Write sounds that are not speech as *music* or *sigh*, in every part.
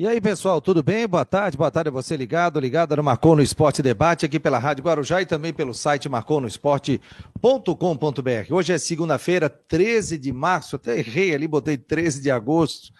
E aí, pessoal, tudo bem? Boa tarde, boa tarde a você ligado, ligado no Marcou no Esporte Debate, aqui pela Rádio Guarujá e também pelo site marconosport.com.br. Hoje é segunda-feira, 13 de março, até errei ali, botei 13 de agosto.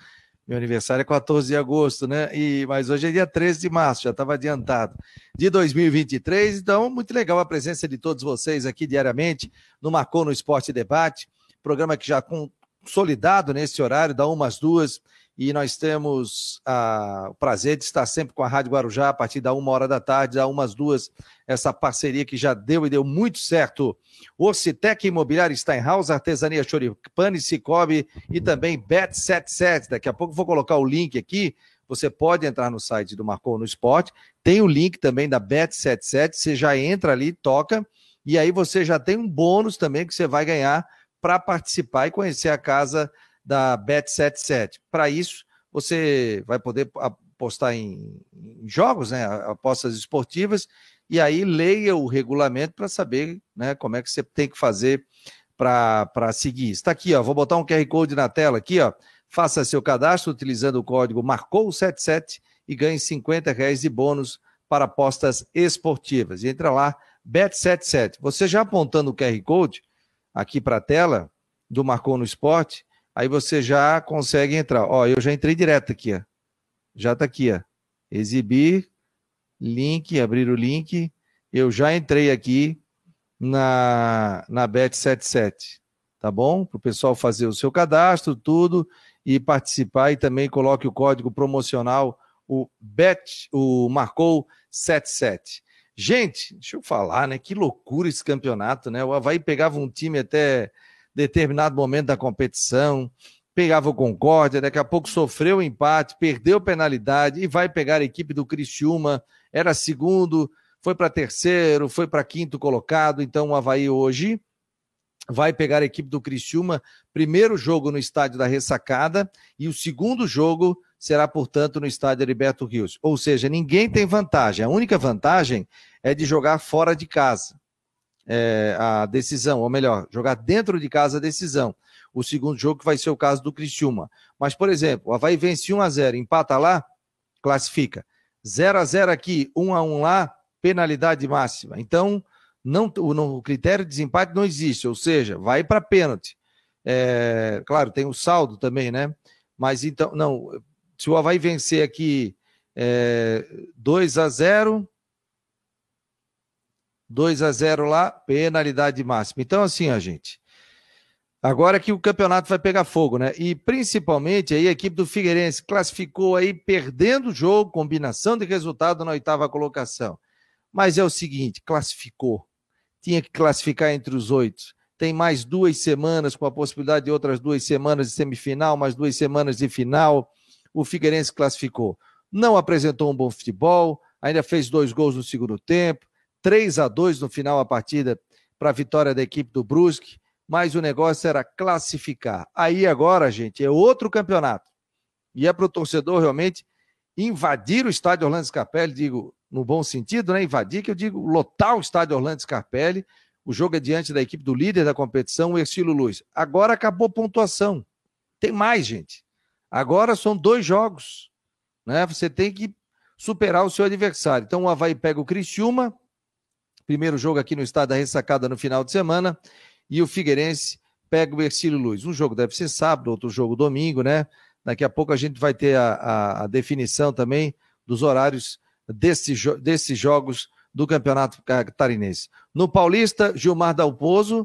Meu aniversário é 14 de agosto, né? E, mas hoje é dia 13 de março, já estava adiantado. De 2023, então, muito legal a presença de todos vocês aqui diariamente no Marcou no Esporte Debate, programa que já consolidado nesse horário, da umas duas e nós temos ah, o prazer de estar sempre com a Rádio Guarujá a partir da uma hora da tarde, da umas duas, essa parceria que já deu e deu muito certo. Ocitec Imobiliário Steinhaus, Artesania Choripane, Cicobi e também Bet77. Daqui a pouco vou colocar o link aqui. Você pode entrar no site do Marcou no Esporte. Tem o link também da Bet77. Você já entra ali, toca, e aí você já tem um bônus também que você vai ganhar para participar e conhecer a casa da Bet77. Para isso, você vai poder apostar em, em, jogos, né, apostas esportivas, e aí leia o regulamento para saber né, como é que você tem que fazer para seguir. Está aqui, ó, vou botar um QR Code na tela aqui, ó. Faça seu cadastro utilizando o código Marcou77 e ganhe 50 reais de bônus para apostas esportivas. E entra lá, Bet77. Você já apontando o QR Code aqui para a tela do Marcou no Esporte, aí você já consegue entrar. Ó, eu já entrei direto aqui, ó. Já tá aqui, ó. Exibir, link, abrir o link. Eu já entrei aqui na, na Bet77, tá bom? Para o pessoal fazer o seu cadastro, tudo, e participar, e também coloque o código promocional, o BET, o Marcou 77. Gente, deixa eu falar, né? Que loucura esse campeonato, né? O Havaí pegava um time até determinado momento da competição, pegava o Concórdia, daqui a pouco sofreu empate, perdeu penalidade e vai pegar a equipe do Criciúma, era segundo, foi para terceiro, foi para quinto colocado, então o Havaí hoje vai pegar a equipe do Criciúma, primeiro jogo no estádio da Ressacada e o segundo jogo será, portanto, no estádio Heriberto Rios. Ou seja, ninguém tem vantagem, a única vantagem é de jogar fora de casa é, a decisão, ou melhor, jogar dentro de casa a decisão. O segundo jogo que vai ser o caso do Criciúma. Mas, por exemplo, o Havaí vence 1 a 0 empata lá, classifica. 0 a 0 aqui, 1 a 1 lá, penalidade máxima. Então, não, o, não, o critério de desempate não existe, ou seja, vai para pênalti. É, claro, tem o saldo também, né? Mas então, não, se o Havaí vencer aqui é, 2 a 0 2 a 0 lá, penalidade máxima. Então, assim, a gente. Agora que o campeonato vai pegar fogo, né? E principalmente aí a equipe do Figueirense classificou aí perdendo o jogo, combinação de resultado na oitava colocação. Mas é o seguinte, classificou. Tinha que classificar entre os oito. Tem mais duas semanas, com a possibilidade de outras duas semanas de semifinal, mais duas semanas de final. O Figueirense classificou. Não apresentou um bom futebol, ainda fez dois gols no segundo tempo, 3 a 2 no final a partida para a vitória da equipe do Brusque, mas o negócio era classificar. Aí agora, gente, é outro campeonato. E é para o torcedor realmente invadir o estádio Orlando Scarpelli, digo no bom sentido, né? Invadir, que eu digo lotar o estádio Orlando Scarpelli. O jogo é diante da equipe do líder da competição, o Ercílio Luz. Agora acabou a pontuação. Tem mais, gente. Agora são dois jogos. Né? Você tem que superar o seu adversário. Então o Havaí pega o Criciúma, Primeiro jogo aqui no estado da Ressacada no final de semana. E o Figueirense pega o Ercílio Luz. Um jogo deve ser sábado, outro jogo domingo, né? Daqui a pouco a gente vai ter a, a, a definição também dos horários desse, desses jogos do Campeonato Catarinense. No Paulista, Gilmar Dalpozo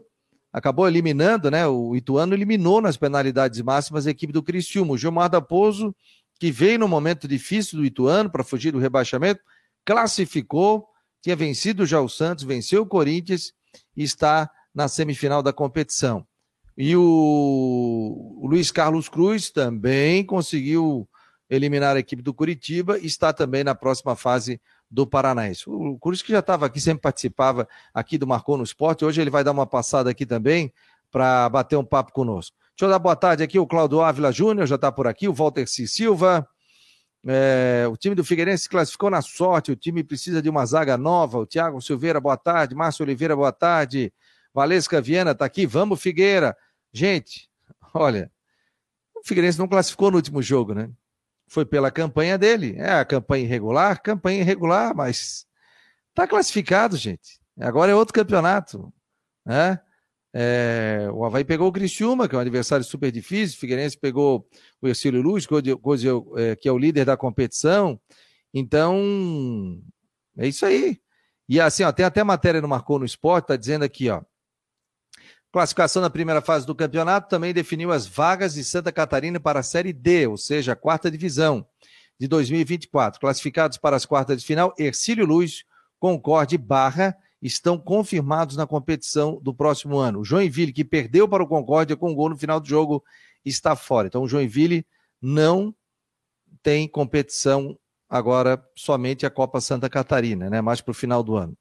acabou eliminando, né? O Ituano eliminou nas penalidades máximas a equipe do Criciúma. O Gilmar Dalpozo, que veio no momento difícil do Ituano para fugir do rebaixamento, classificou tinha vencido já o Santos, venceu o Corinthians e está na semifinal da competição. E o, Luiz Carlos Cruz também conseguiu eliminar a equipe do Curitiba e está também na próxima fase do Paranaense. O Cruz que já estava aqui, sempre participava aqui do Marcou no Esporte, hoje ele vai dar uma passada aqui também para bater um papo conosco. Deixa eu dar boa tarde aqui, o Claudio Ávila Júnior já está por aqui, o Walter C. Silva, é, o time do Figueirense se classificou na sorte, o time precisa de uma zaga nova. O Thiago Silveira, boa tarde. Márcio Oliveira, boa tarde. Valesca Viana está aqui, vamos Figueira. Gente, olha, o Figueirense não classificou no último jogo, né? foi pela campanha dele. É a campanha irregular, campanha irregular, mas tá classificado, gente. Agora é outro campeonato, né? É, o Havaí pegou o Criciúma, que é um adversário super difícil. O Figueirense pegou o Ercílio Luz, é, que é o líder da competição. Então, é isso aí. E assim, ó, tem até matéria no Marcou no Esporte, tá dizendo aqui, ó. Classificação na primeira fase do campeonato também definiu as vagas de Santa Catarina para a Série D, ou seja, a quarta divisão de 2024. Classificados para as quartas de final, Ercílio Luz, Concorde Barra estão confirmados na competição do próximo ano. O Joinville, que perdeu para o Concórdia com um gol no final do jogo, está fora. Então o Joinville não tem competição agora somente a Copa Santa Catarina, né? Mais para o final do ano.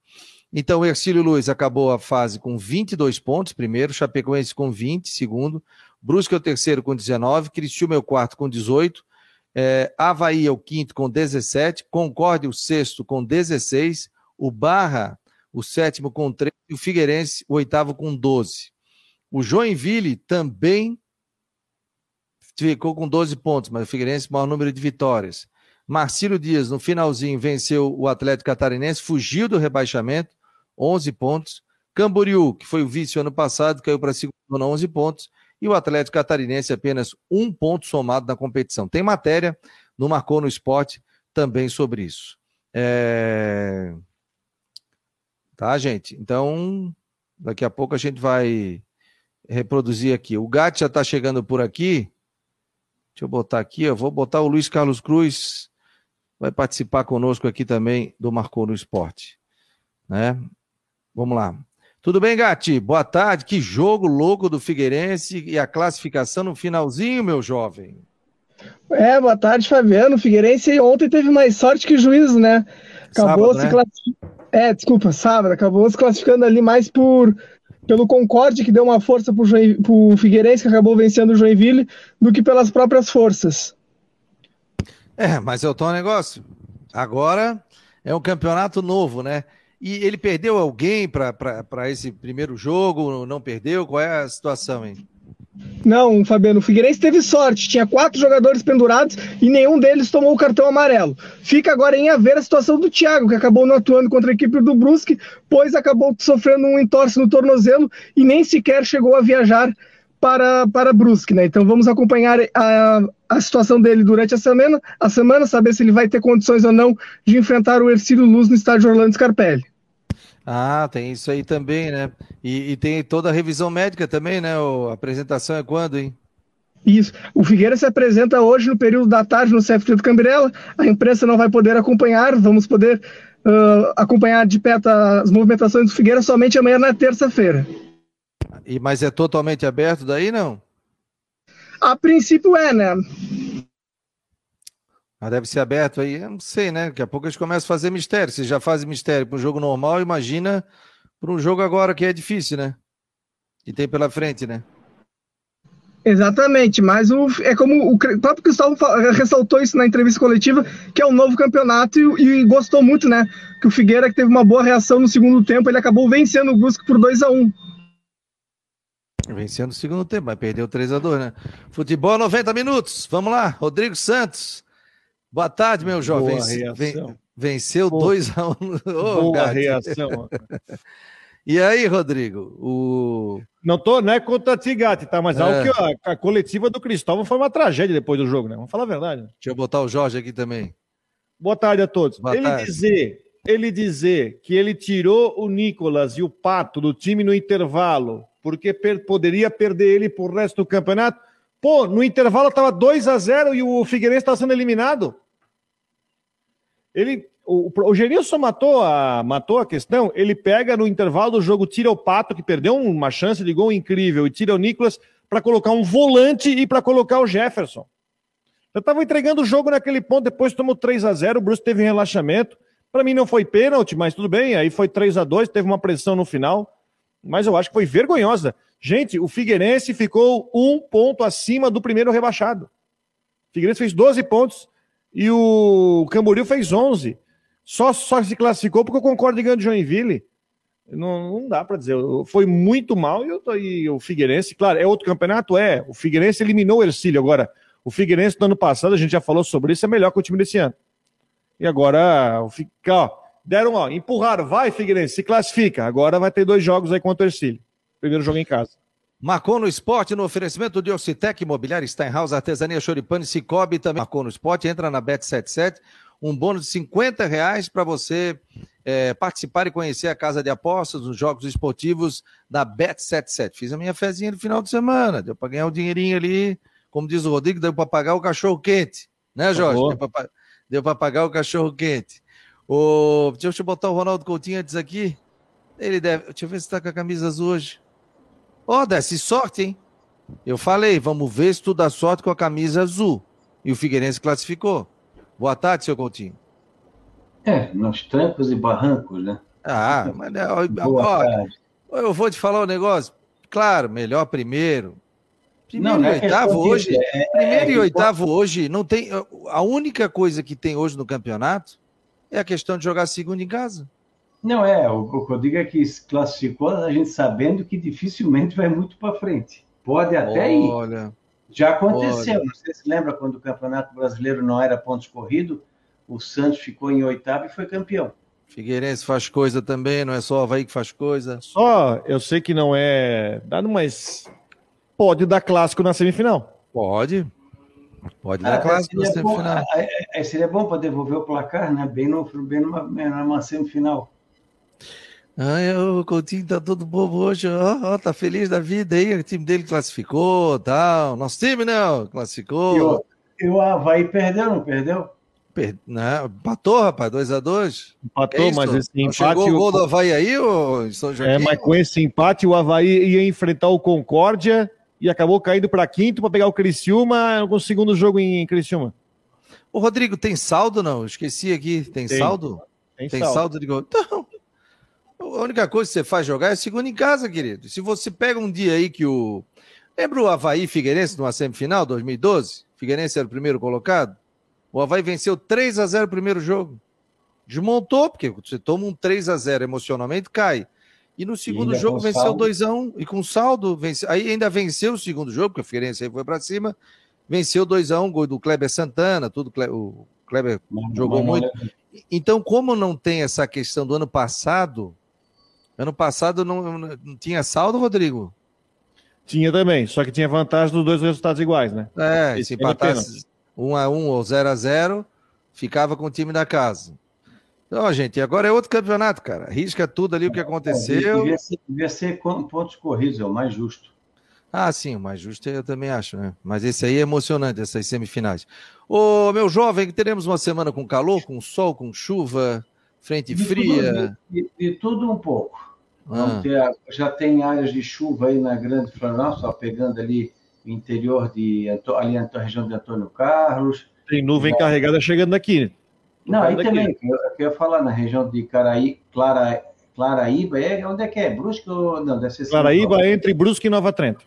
Então, o Ercílio Luiz acabou a fase com 22 pontos, primeiro, Chapecoense com 20, segundo, Brusque é o terceiro com 19, Criciúma é o quarto com 18, é, Havaí é o quinto com 17, Concórdia o sexto com 16, o Barra o sétimo com 13 e o Figueirense o oitavo com 12. O Joinville também ficou com 12 pontos, mas o Figueirense maior número de vitórias. Marcílio Dias, no finalzinho, venceu o Atlético Catarinense, fugiu do rebaixamento, 11 pontos. Camboriú, que foi o vice ano passado, caiu para a segunda 11 pontos. E o Atlético Catarinense apenas um ponto somado na competição. Tem matéria no Marcou no Esporte também sobre isso. É... Tá, gente? Então, daqui a pouco a gente vai reproduzir aqui. O Gato já está chegando por aqui. Deixa eu botar aqui, eu vou botar o Luiz Carlos Cruz, vai participar conosco aqui também do Marcou no Esporte. Né? Vamos lá. Tudo bem, Gati? Boa tarde. Que jogo louco do Figueirense e a classificação no finalzinho, meu jovem. É, boa tarde, Fabiano. O Figueirense ontem teve mais sorte que o juízo, né? Acabou Sábado, se né? classificando. É, desculpa, sábado. Acabou se classificando ali mais por pelo Concorde, que deu uma força para o Figueirense, que acabou vencendo o Joinville, do que pelas próprias forças. É, mas é o negócio. Agora é um campeonato novo, né? E ele perdeu alguém para esse primeiro jogo? Não perdeu? Qual é a situação, hein? Não, Fabiano, o Figueirense teve sorte. Tinha quatro jogadores pendurados e nenhum deles tomou o cartão amarelo. Fica agora em haver a situação do Thiago, que acabou não atuando contra a equipe do Brusque, pois acabou sofrendo um entorse no tornozelo e nem sequer chegou a viajar para, para Brusque, né? Então vamos acompanhar a, a situação dele durante a semana, a semana, saber se ele vai ter condições ou não de enfrentar o Ercílio Luz no estádio Orlando Scarpelli. Ah, tem isso aí também, né? E, e tem toda a revisão médica também, né? O, a apresentação é quando, hein? Isso. O Figueira se apresenta hoje no período da tarde no CFT do Cambirela. A imprensa não vai poder acompanhar, vamos poder uh, acompanhar de perto as movimentações do Figueira somente amanhã na terça-feira. E mas é totalmente aberto daí não? A princípio é, né? Mas deve ser aberto aí, eu não sei, né? Daqui a pouco eles começam a fazer mistério. Se já fazem mistério para um jogo normal, imagina para um jogo agora que é difícil, né? Que tem pela frente, né? Exatamente, mas o, é como o próprio Cristóvão ressaltou isso na entrevista coletiva, que é um novo campeonato e, e, gostou muito, né? Que o Figueira, que teve uma boa reação no segundo tempo, ele acabou vencendo o Brusque por 2 a 1 Vencendo o segundo tempo, mas perdeu 3 a 2 né? Futebol 90 minutos, vamos lá, Rodrigo Santos. Boa tarde, meu jovem. Venceu 2x1. Um. Oh, Boa reação. *laughs* e aí, Rodrigo? O... Não tô, não é contra ti, Gatti, tá? Mas é. algo que a, a, coletiva do Cristóvão foi uma tragédia depois do jogo, né? Vamos falar a verdade. Deixa eu botar o Jorge aqui também. Boa tarde a todos. Boa ele tarde. dizer, ele dizer que ele tirou o Nicolas e o Pato do time no intervalo, porque per poderia perder ele pro resto do campeonato. Pô, no intervalo tava 2 a 0 e o Figueirense está sendo eliminado. Ele, o, o Gerilson matou a, matou a questão. Ele pega no intervalo do jogo, tira o Pato, que perdeu uma chance de gol incrível, e tira o Nicolas para colocar um volante e para colocar o Jefferson. Eu estava entregando o jogo naquele ponto, depois tomou 3 a 0 o Bruce teve um relaxamento. Para mim não foi pênalti, mas tudo bem. Aí foi 3 a 2 teve uma pressão no final. Mas eu acho que foi vergonhosa. Gente, o Figueirense ficou um ponto acima do primeiro rebaixado. O Figueirense fez 12 pontos e o Camboriú fez 11. Só, só se classificou porque eu concordo ganhando Joinville. Não, não dá para dizer. Foi muito mal e, eu e o Figueirense, claro, é outro campeonato? É. O Figueirense eliminou o Ercílio. Agora, O Figueirense no ano passado, a gente já falou sobre isso, é melhor que o time desse ano. E agora, ó, deram, ó, empurraram, vai Figueirense, se classifica. Agora vai ter dois jogos aí contra o Ercílio. Primeiro jogo em casa. Marcou no esporte no oferecimento de Ocitec, Imobiliário Steinhaus, Artesania Choripane, Cicobi também marcou no esporte. Entra na Bet77, um bônus de 50 reais para você é, participar e conhecer a casa de apostas, os jogos esportivos da Bet77. Fiz a minha fezinha no final de semana, deu para ganhar um dinheirinho ali, como diz o Rodrigo, deu para pagar o cachorro quente, né, Jorge? Deu para pagar o cachorro quente. O... Deixa eu botar o Ronaldo Coutinho antes aqui. Ele deve. Deixa eu ver se está com a camisa azul hoje. Ó, oh, desce sorte, hein? Eu falei, vamos ver se tu dá sorte com a camisa azul. E o Figueirense classificou. Boa tarde, seu Coutinho. É, nos trancos e barrancos, né? Ah, mas né, ó, *laughs* ó, eu vou te falar um negócio. Claro, melhor primeiro. Primeiro não, e é oitavo hoje. É, é, primeiro e oitavo hoje não tem. A única coisa que tem hoje no campeonato é a questão de jogar segundo em casa. Não, é, o, o que eu digo é que se classificou a gente sabendo que dificilmente vai muito para frente. Pode até olha, ir. Já aconteceu, olha. não sei se lembra quando o Campeonato Brasileiro não era pontos corrido, o Santos ficou em oitavo e foi campeão. Figueirense faz coisa também, não é só o Havaí que faz coisa. Só, eu sei que não é dado, mas pode dar clássico na semifinal. Pode. Pode dar ah, clássico na semifinal. Bom, aí, aí seria bom para devolver o placar, né? Bem, no, bem numa, numa semifinal. Ai, o Coutinho tá todo bobo hoje, ó, ó, tá feliz da vida aí, o time dele classificou, tal. Nosso time não, classificou. E o, Havaí perdeu, não perdeu? Per... Não, empatou, rapaz, 2x2. Empatou, é mas esse empate. Chegou o gol do Havaí aí, ô São É, mas com esse empate, o Havaí ia enfrentar o Concórdia e acabou caindo para quinto para pegar o Criciúma com o segundo jogo em Criciúma. O Rodrigo, tem saldo não? Esqueci aqui. Tem, tem. saldo? Tem, tem saldo. saldo de gol. Então, a única coisa que você faz jogar é segundo em casa, querido. Se você pega um dia aí que o. Lembra o Havaí Figueirense numa semifinal, 2012? Figueirense era o primeiro colocado. O Havaí venceu 3 a 0 o primeiro jogo. Desmontou, porque você toma um 3 a 0 emocionalmente, cai. E no segundo e jogo venceu 2 a 1 e com saldo, vence... aí ainda venceu o segundo jogo, porque o Figueirense aí foi para cima, venceu 2 a 1 gol do Kleber Santana, tudo o Kleber não, jogou não, muito. Não, então, como não tem essa questão do ano passado, Ano passado não, não tinha saldo, Rodrigo? Tinha também, só que tinha vantagem dos dois resultados iguais, né? É, Esse se empatasse 1 a 1 ou 0 a 0 ficava com o time da casa. Então, gente, agora é outro campeonato, cara. Risca tudo ali o que aconteceu. Devia ser, devia ser pontos corridos, é o mais justo. Ah, sim, o mais justo eu também acho, né? Mas esse aí é emocionante, essas semifinais. Ô, meu jovem, teremos uma semana com calor, com sol, com chuva, frente de fria. Tudo, de, de, tudo um pouco. Ah. Ter, já tem áreas de chuva aí na Grande Florianópolis, pegando ali o interior de ali na região de Antônio Carlos. Tem nuvem é. carregada chegando aqui. Não, aí daqui. também, eu, eu ia falar na região de Caraí, Clara, Claraíba, é, onde é que é? Brusque ou não? Deve ser Claraíba entre Brusque e Nova Trento.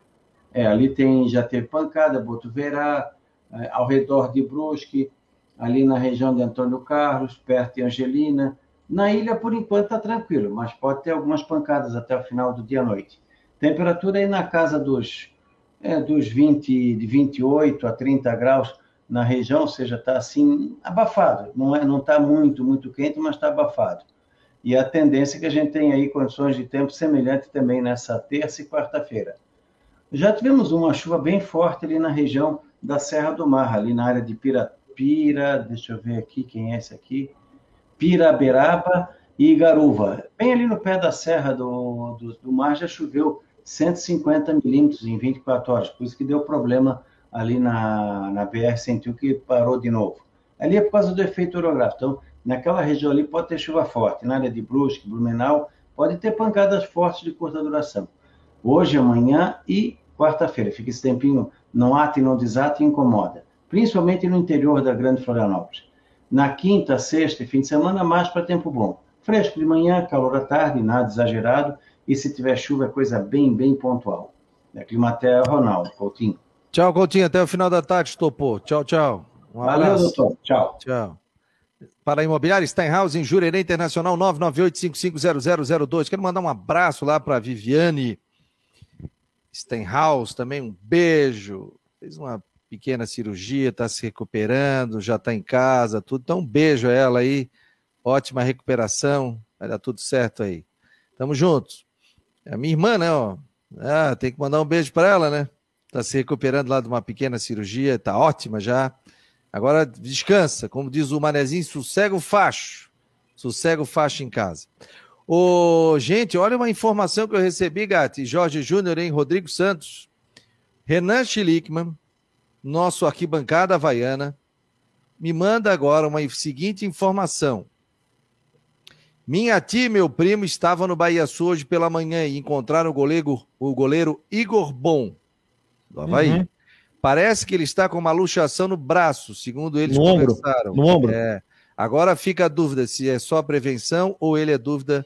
É, ali tem, já teve pancada, Botuverá, é, ao redor de Brusque, ali na região de Antônio Carlos, perto de Angelina, na ilha, por enquanto, está tranquilo, mas pode ter algumas pancadas até o final do dia à noite. Temperatura aí na casa dos, é, dos 20, de 28 a 30 graus na região, ou seja, está assim, abafado. Não está é, não tá muito, muito quente, mas está abafado. E a tendência é que a gente tem aí condições de tempo semelhante também nessa terça e quarta-feira. Já tivemos uma chuva bem forte ali na região da Serra do Mar, ali na área de Pirapira, deixa eu ver aqui quem é esse aqui, Piraberaba e Garuva. Bem ali no pé da serra do, do, do mar já choveu 150 milímetros em 24 horas, por isso que deu problema ali na, na BR-101 que parou de novo. Ali é por causa do efeito orográfico. Então, naquela região ali pode ter chuva forte. Na área de Brusque, Blumenau, pode ter pancadas fortes de curta duração. Hoje, amanhã e quarta-feira. Fica esse tempinho, não ata e não desata e incomoda. Principalmente no interior da Grande Florianópolis. Na quinta, sexta e fim de semana, mais para tempo bom. Fresco de manhã, calor à tarde, nada exagerado. E se tiver chuva, é coisa bem, bem pontual. É Climatea Ronaldo, Coutinho. Tchau, Coutinho. Até o final da tarde, topou. Tchau, tchau. Um Valeu, doutor. Tchau. Tchau. Para a Imobiliária Steinhaus, em Jurerê Internacional, 998-550002. Quero mandar um abraço lá para a Viviane Steinhaus, também um beijo. Fez uma pequena cirurgia, está se recuperando, já está em casa, tudo. Então, um beijo a ela aí, ótima recuperação, vai dar tudo certo aí. Tamo juntos. É a minha irmã, né, ó. Ah, tem que mandar um beijo para ela, né? Está se recuperando lá de uma pequena cirurgia, está ótima já. Agora descansa, como diz o manezinho, sossega o facho. Sossega o facho em casa. Ô, gente, olha uma informação que eu recebi, Gatti. Jorge Júnior, em Rodrigo Santos. Renan Schlickman, nosso arquibancada havaiana, me manda agora uma seguinte informação. Minha tia e meu primo estavam no Bahia Sul hoje pela manhã e encontraram o goleiro, o goleiro Igor Bom, do Havaí. Uhum. Parece que ele está com uma luxação no braço, segundo eles no conversaram. Ombro. No ombro. É. Agora fica a dúvida se é só prevenção ou ele é dúvida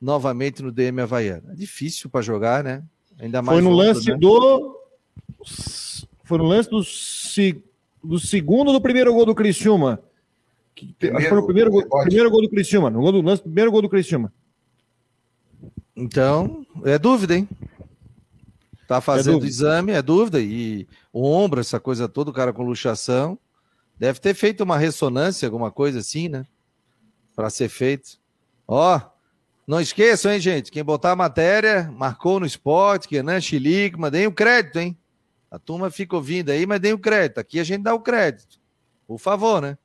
novamente no DM Havaiano. É difícil para jogar, né? Ainda mais. Foi no outro, lance né? do. Foi no lance do, do segundo do primeiro gol do Criciúma. Que, primeiro, acho que foi o primeiro, gol, primeiro gol do Criciúma. No gol do lance, primeiro gol do Criciúma. Então, é dúvida, hein? Tá fazendo é exame, é dúvida. E o ombro, essa coisa toda, o cara com luxação. Deve ter feito uma ressonância, alguma coisa assim, né? Para ser feito. Ó, não esqueçam, hein, gente? Quem botar a matéria, marcou no esporte, Kenan Chilique, mandei o crédito, hein? A turma fica ouvindo aí, mas dei o crédito. Aqui a gente dá o crédito. Por favor, né?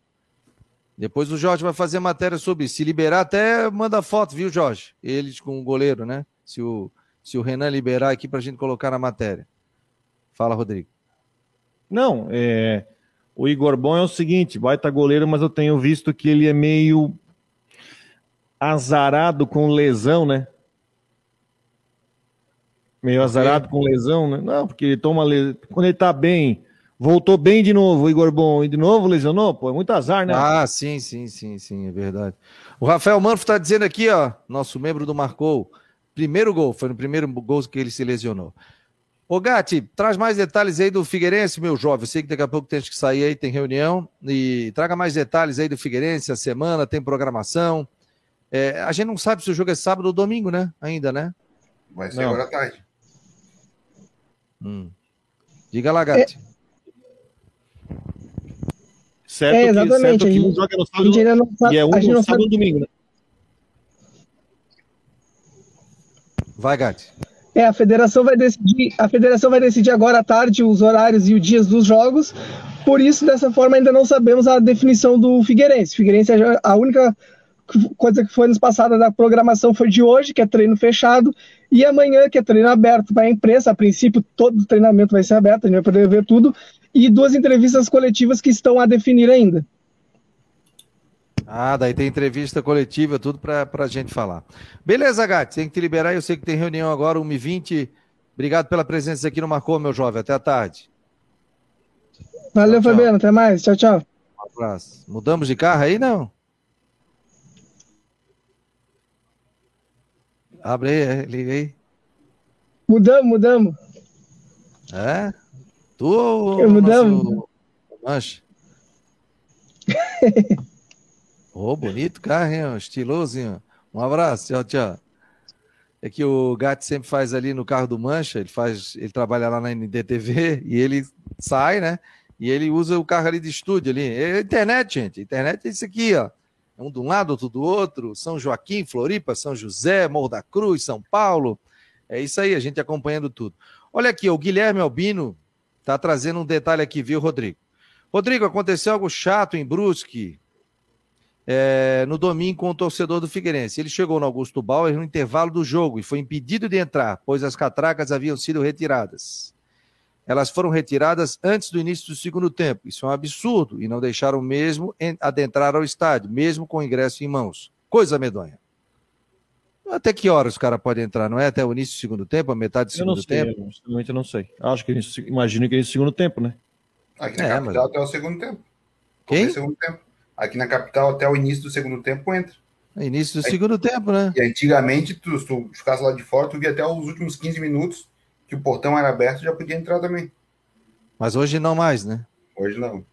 Depois o Jorge vai fazer matéria sobre isso. Se liberar, até manda foto, viu, Jorge? Eles com o goleiro, né? Se o, se o Renan liberar aqui para a gente colocar na matéria. Fala, Rodrigo. Não, é... o Igor Bom é o seguinte: vai estar goleiro, mas eu tenho visto que ele é meio azarado com lesão, né? Meio azarado com lesão, né? Não, porque ele toma lesão. Quando ele tá bem, voltou bem de novo, o Igor Bom, e de novo lesionou, pô, é muito azar, né? Ah, sim, sim, sim, sim, é verdade. O Rafael Manfro tá dizendo aqui, ó, nosso membro do Marcou, primeiro gol, foi no primeiro gol que ele se lesionou. Ô Gatti, traz mais detalhes aí do Figueirense, meu jovem. Eu sei que daqui a pouco tem que sair aí, tem reunião. E traga mais detalhes aí do Figueirense, a semana, tem programação. É, a gente não sabe se o jogo é sábado ou domingo, né? Ainda, né? Vai ser agora à tarde. Hum. Diga lá, Gatti. É... Certo, é, exatamente. que, certo que um joga no sábado sabe, e é um no sábado sabe... domingo, né? Vai, Gatti. É, a federação vai decidir, a federação vai decidir agora à tarde os horários e os dias dos jogos. Por isso, dessa forma, ainda não sabemos a definição do Figueirense. Figueirense é a única coisa que foi nos passada da programação foi de hoje, que é treino fechado, e amanhã, que é treino aberto para a imprensa. A princípio, todo o treinamento vai ser aberto, a gente vai poder ver tudo, e duas entrevistas coletivas que estão a definir ainda. Ah, daí tem entrevista coletiva, tudo para a gente falar. Beleza, Gatti, tem que te liberar. Eu sei que tem reunião agora, 1h20. Obrigado pela presença aqui no Marcou, meu jovem. Até a tarde. Valeu, tchau, Fabiano. Até mais. Tchau, tchau. Um abraço. Mudamos de carro aí, não? Abre aí, é, liga aí. Mudamos, mudamos. É? Tu ou Eu mudamos? Mancha? *laughs* Ô, oh, bonito carro, hein? Estiloso, hein? Um abraço, tchau, tchau. É que o Gato sempre faz ali no carro do Mancha, ele faz, ele trabalha lá na NDTV e ele sai, né? E ele usa o carro ali de estúdio ali. É internet, gente. Internet é isso aqui, ó um de um lado, outro do outro, São Joaquim, Floripa, São José, Morro da Cruz, São Paulo. É isso aí, a gente acompanhando tudo. Olha aqui, o Guilherme Albino está trazendo um detalhe aqui, viu, Rodrigo? Rodrigo, aconteceu algo chato em Brusque é, no domingo com o torcedor do Figueirense. Ele chegou no Augusto Bauer no intervalo do jogo e foi impedido de entrar, pois as catracas haviam sido retiradas elas foram retiradas antes do início do segundo tempo. Isso é um absurdo e não deixaram mesmo adentrar ao estádio, mesmo com o ingresso em mãos. Coisa medonha. Até que horas o cara pode entrar? Não é até o início do segundo tempo, a metade do segundo eu não sei, tempo? Eu, eu não sei. Acho que imagino que é início do segundo tempo, né? Aqui na é, capital mas... até o segundo tempo. Quem? Segundo tempo. Aqui na capital até o início do segundo tempo entra. É início do Aí, segundo tempo, né? E antigamente, tu, se tu ficasse lá de fora, tu via até os últimos 15 minutos que o portão era aberto, já podia entrar também. Mas hoje não mais, né? Hoje não.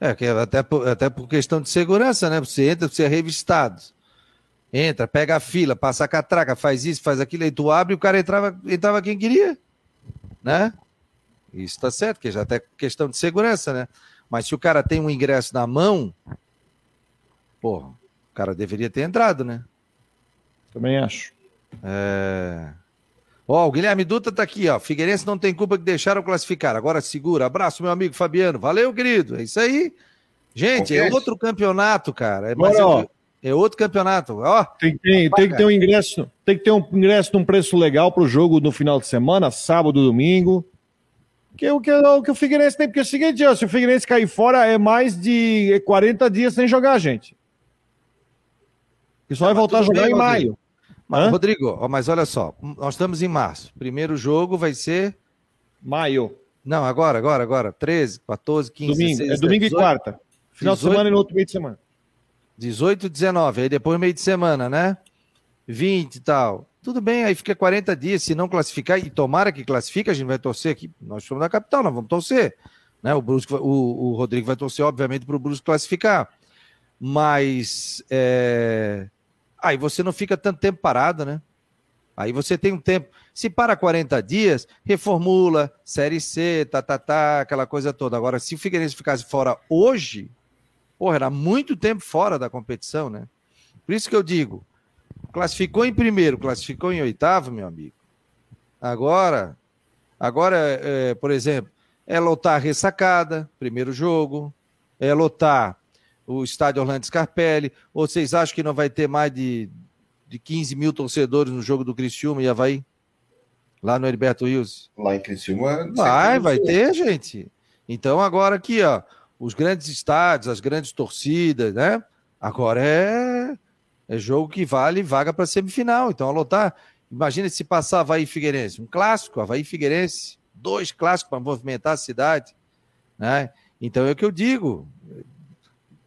É, que até, por, até por questão de segurança, né? Você entra, você é revistado. Entra, pega a fila, passa a catraca, faz isso, faz aquilo, aí tu abre e o cara entrava, entrava quem queria, né? Isso está certo, que já até questão de segurança, né? Mas se o cara tem um ingresso na mão, porra, o cara deveria ter entrado, né? Também acho. É... Ó, o Guilherme Dutra tá aqui, ó. Figueirense não tem culpa que deixaram classificar. Agora segura. Abraço, meu amigo Fabiano. Valeu, querido. É isso aí. Gente, é outro campeonato, cara. É, Agora, é, é outro campeonato. Ó, tem, tem, tem que ter um ingresso, tem que ter um ingresso num preço legal pro jogo no final de semana, sábado, domingo. Que é o que, o que o Figueirense tem, porque é o seguinte, ó, se o Figueirense cair fora, é mais de 40 dias sem jogar, gente. E só vai voltar a jogar bem, em maio. Mas, Rodrigo, mas olha só, nós estamos em março. Primeiro jogo vai ser. Maio. Não, agora, agora, agora. 13, 14, 15, domingo. 16, é domingo 18, e quarta. Final 18, de semana e no outro meio de semana. 18, 19. Aí depois meio de semana, né? 20 e tal. Tudo bem, aí fica 40 dias. Se não classificar, e tomara que classifique, a gente vai torcer aqui. Nós somos da capital, nós vamos torcer. Né? O, Brusque, o, o Rodrigo vai torcer, obviamente, para o Brusque classificar. Mas. É Aí você não fica tanto tempo parado, né? Aí você tem um tempo. Se para 40 dias, reformula, Série C, tá, tá, tá, aquela coisa toda. Agora, se o Figueirense ficasse fora hoje, porra, era muito tempo fora da competição, né? Por isso que eu digo, classificou em primeiro, classificou em oitavo, meu amigo. Agora, agora, é, por exemplo, é lotar ressacada, primeiro jogo, é lotar o estádio Orlando Scarpelli? Ou vocês acham que não vai ter mais de, de 15 mil torcedores no jogo do Criciúma e Havaí? Lá no Heriberto Rios? Lá em Criciúma? Vai, vai ter, gente. Então agora aqui, ó, os grandes estádios, as grandes torcidas, né? Agora é, é jogo que vale vaga para semifinal. Então, a lotar, imagina se passar Havaí Figueirense, um clássico, Havaí Figueirense, dois clássicos para movimentar a cidade, né? Então é o que eu digo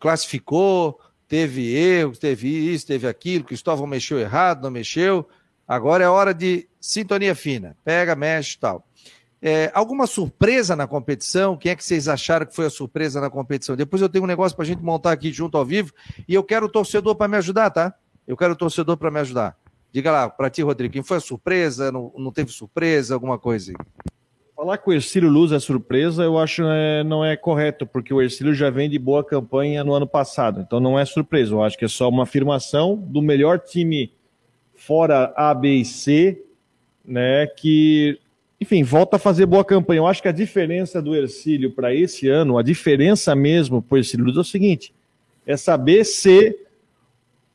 classificou, teve erros, teve isso, teve aquilo, Cristóvão mexeu errado, não mexeu. Agora é hora de sintonia fina. Pega, mexe tal. É, alguma surpresa na competição? Quem é que vocês acharam que foi a surpresa na competição? Depois eu tenho um negócio para a gente montar aqui junto ao vivo e eu quero o torcedor para me ajudar, tá? Eu quero o torcedor para me ajudar. Diga lá, para ti, Rodrigo, quem foi a surpresa? Não, não teve surpresa? Alguma coisa? Falar que o Ercílio Luz é surpresa, eu acho é, não é correto, porque o Ercílio já vem de boa campanha no ano passado. Então não é surpresa, eu acho que é só uma afirmação do melhor time fora A, B e C, né, que, enfim, volta a fazer boa campanha. Eu acho que a diferença do Ercílio para esse ano, a diferença mesmo para o Ercílio Luz é o seguinte, é saber se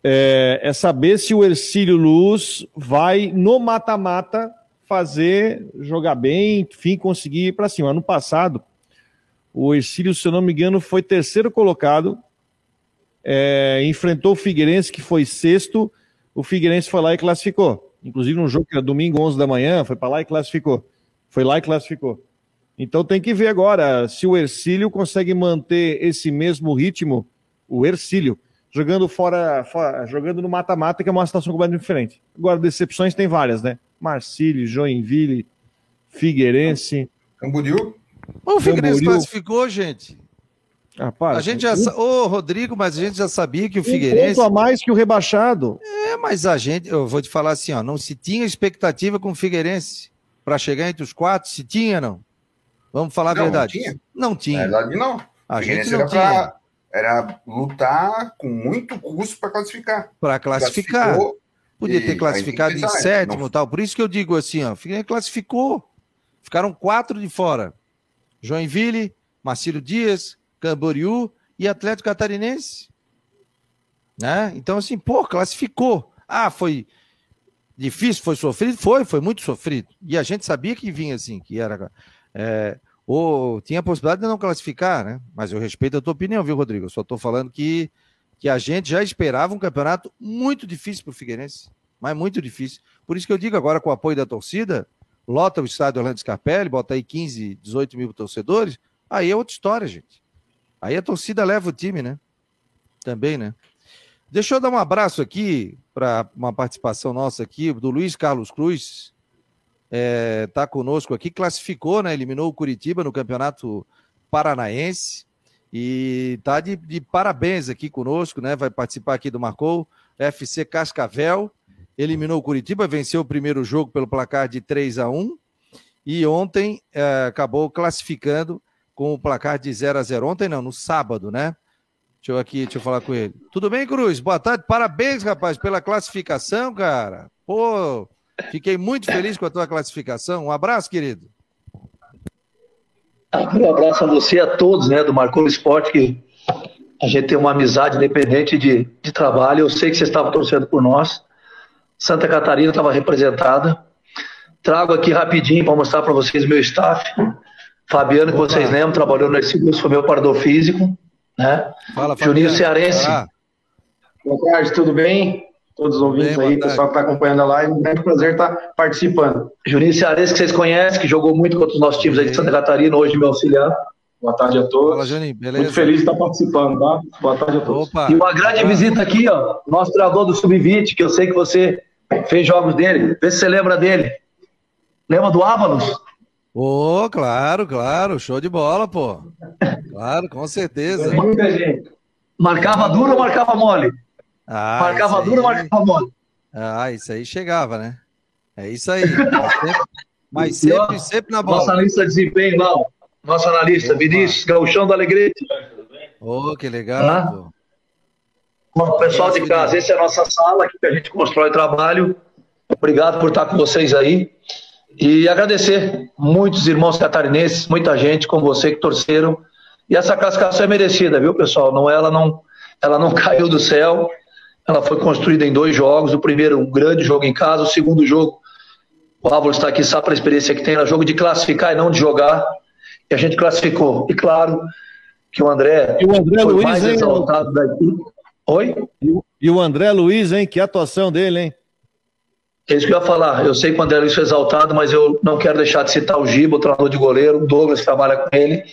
é, é saber se o Ercílio Luz vai no mata-mata fazer, jogar bem, enfim, conseguir ir para cima. Ano passado, o Ercílio, se eu não me engano, foi terceiro colocado, é, enfrentou o Figueirense, que foi sexto, o Figueirense foi lá e classificou. Inclusive, no jogo que era domingo, 11 da manhã, foi para lá e classificou. Foi lá e classificou. Então tem que ver agora se o Ercílio consegue manter esse mesmo ritmo, o Ercílio, jogando fora, fora jogando no mata-mata, que é uma situação completamente diferente. Agora, decepções tem várias, né? Marcílio, Joinville, Figueirense. Camboriú? O Figueirense Camboriú. classificou, gente. Rapaz, a gente já. Ô, oh, Rodrigo, mas a gente já sabia que o Figueirense. Um a mais que o rebaixado. É, mas a gente, eu vou te falar assim, ó, não se tinha expectativa com o Figueirense para chegar entre os quatro, se tinha, não. Vamos falar não, a verdade. Não tinha. Não tinha. Na verdade, não. A gente não era tinha. Pra, era lutar com muito custo para classificar. Para classificar. Classificou, Podia ter classificado em sétimo e tal. Por isso que eu digo assim, ó, classificou. Ficaram quatro de fora. Joinville, Marcílio Dias, Camboriú e Atlético Catarinense. Né? Então, assim, pô, classificou. Ah, foi difícil, foi sofrido? Foi, foi muito sofrido. E a gente sabia que vinha assim, que era. É, ou tinha a possibilidade de não classificar, né? Mas eu respeito a tua opinião, viu, Rodrigo? Eu só estou falando que que a gente já esperava um campeonato muito difícil para o Figueirense, mas muito difícil. Por isso que eu digo agora, com o apoio da torcida, lota o estádio Orlando Scarpelli, bota aí 15, 18 mil torcedores, aí é outra história, gente. Aí a torcida leva o time, né? Também, né? Deixa eu dar um abraço aqui para uma participação nossa aqui, do Luiz Carlos Cruz, é, tá conosco aqui, classificou, né? Eliminou o Curitiba no Campeonato Paranaense. E tá de, de, parabéns aqui conosco, né? Vai participar aqui do Marcou. FC Cascavel eliminou o Curitiba, venceu o primeiro jogo pelo placar de 3 a 1 e ontem é, acabou classificando com o placar de 0 a 0 Ontem não, no sábado, né? Deixa eu aqui, deixa eu falar com ele. Tudo bem, Cruz? Boa tarde. Parabéns, rapaz, pela classificação, cara. Pô, fiquei muito feliz com a tua classificação. Um abraço, querido. Um abraço a você, a todos, né, do Marcou Esporte, que a gente tem uma amizade independente de, de trabalho. Eu sei que vocês estavam torcendo por nós. Santa Catarina estava representada. Trago aqui rapidinho para mostrar para vocês meu staff. Fabiano, que vocês lembram, trabalhou no Seguros, foi meu parador físico. Né? Fala, Juninho Cearense. Ah. Boa tarde, tudo bem? Todos os ouvintes bem, aí, pessoal que está acompanhando a live, um grande prazer estar participando. Juninho Cearense, que vocês conhecem, que jogou muito contra os nossos times aí de Santa Catarina, hoje meu auxiliar. Boa tarde a todos. Fala, Juninho, beleza? Muito feliz de estar participando, tá? Boa tarde a todos. Opa. E uma grande visita aqui, ó, nosso treinador do Sub-20, que eu sei que você fez jogos dele. Vê se você lembra dele. Lembra do Ávalos? Ô, oh, claro, claro, show de bola, pô. Claro, com certeza. Muita gente. Marcava duro ou marcava mole? Ah, marcava duro ou marcava mole? Ah, isso aí chegava, né? É isso aí. *laughs* Mas sempre, sempre, sempre na bola. Nosso analista de desempenho lá, nosso analista, Opa. Vinícius Gauchão do Alegrete. Ô, oh, que legal, ah. pessoal de casa, essa é a nossa sala aqui que a gente constrói trabalho. Obrigado por estar com vocês aí. E agradecer muitos irmãos catarinenses, muita gente como você que torceram. E essa classificação é merecida, viu, pessoal? Não, ela não, ela não *laughs* caiu do céu. Ela foi construída em dois jogos. O primeiro, um grande jogo em casa. O segundo jogo, o Álvaro está aqui, sabe a experiência que tem. Era jogo de classificar e não de jogar. E a gente classificou. E claro que o André, e o André foi Luiz, mais hein, exaltado. Oi? E o André Luiz, hein? Que atuação dele, hein? É isso que eu ia falar. Eu sei que o André Luiz foi exaltado, mas eu não quero deixar de citar o Giba, o treinador de goleiro, o Douglas, que trabalha com ele,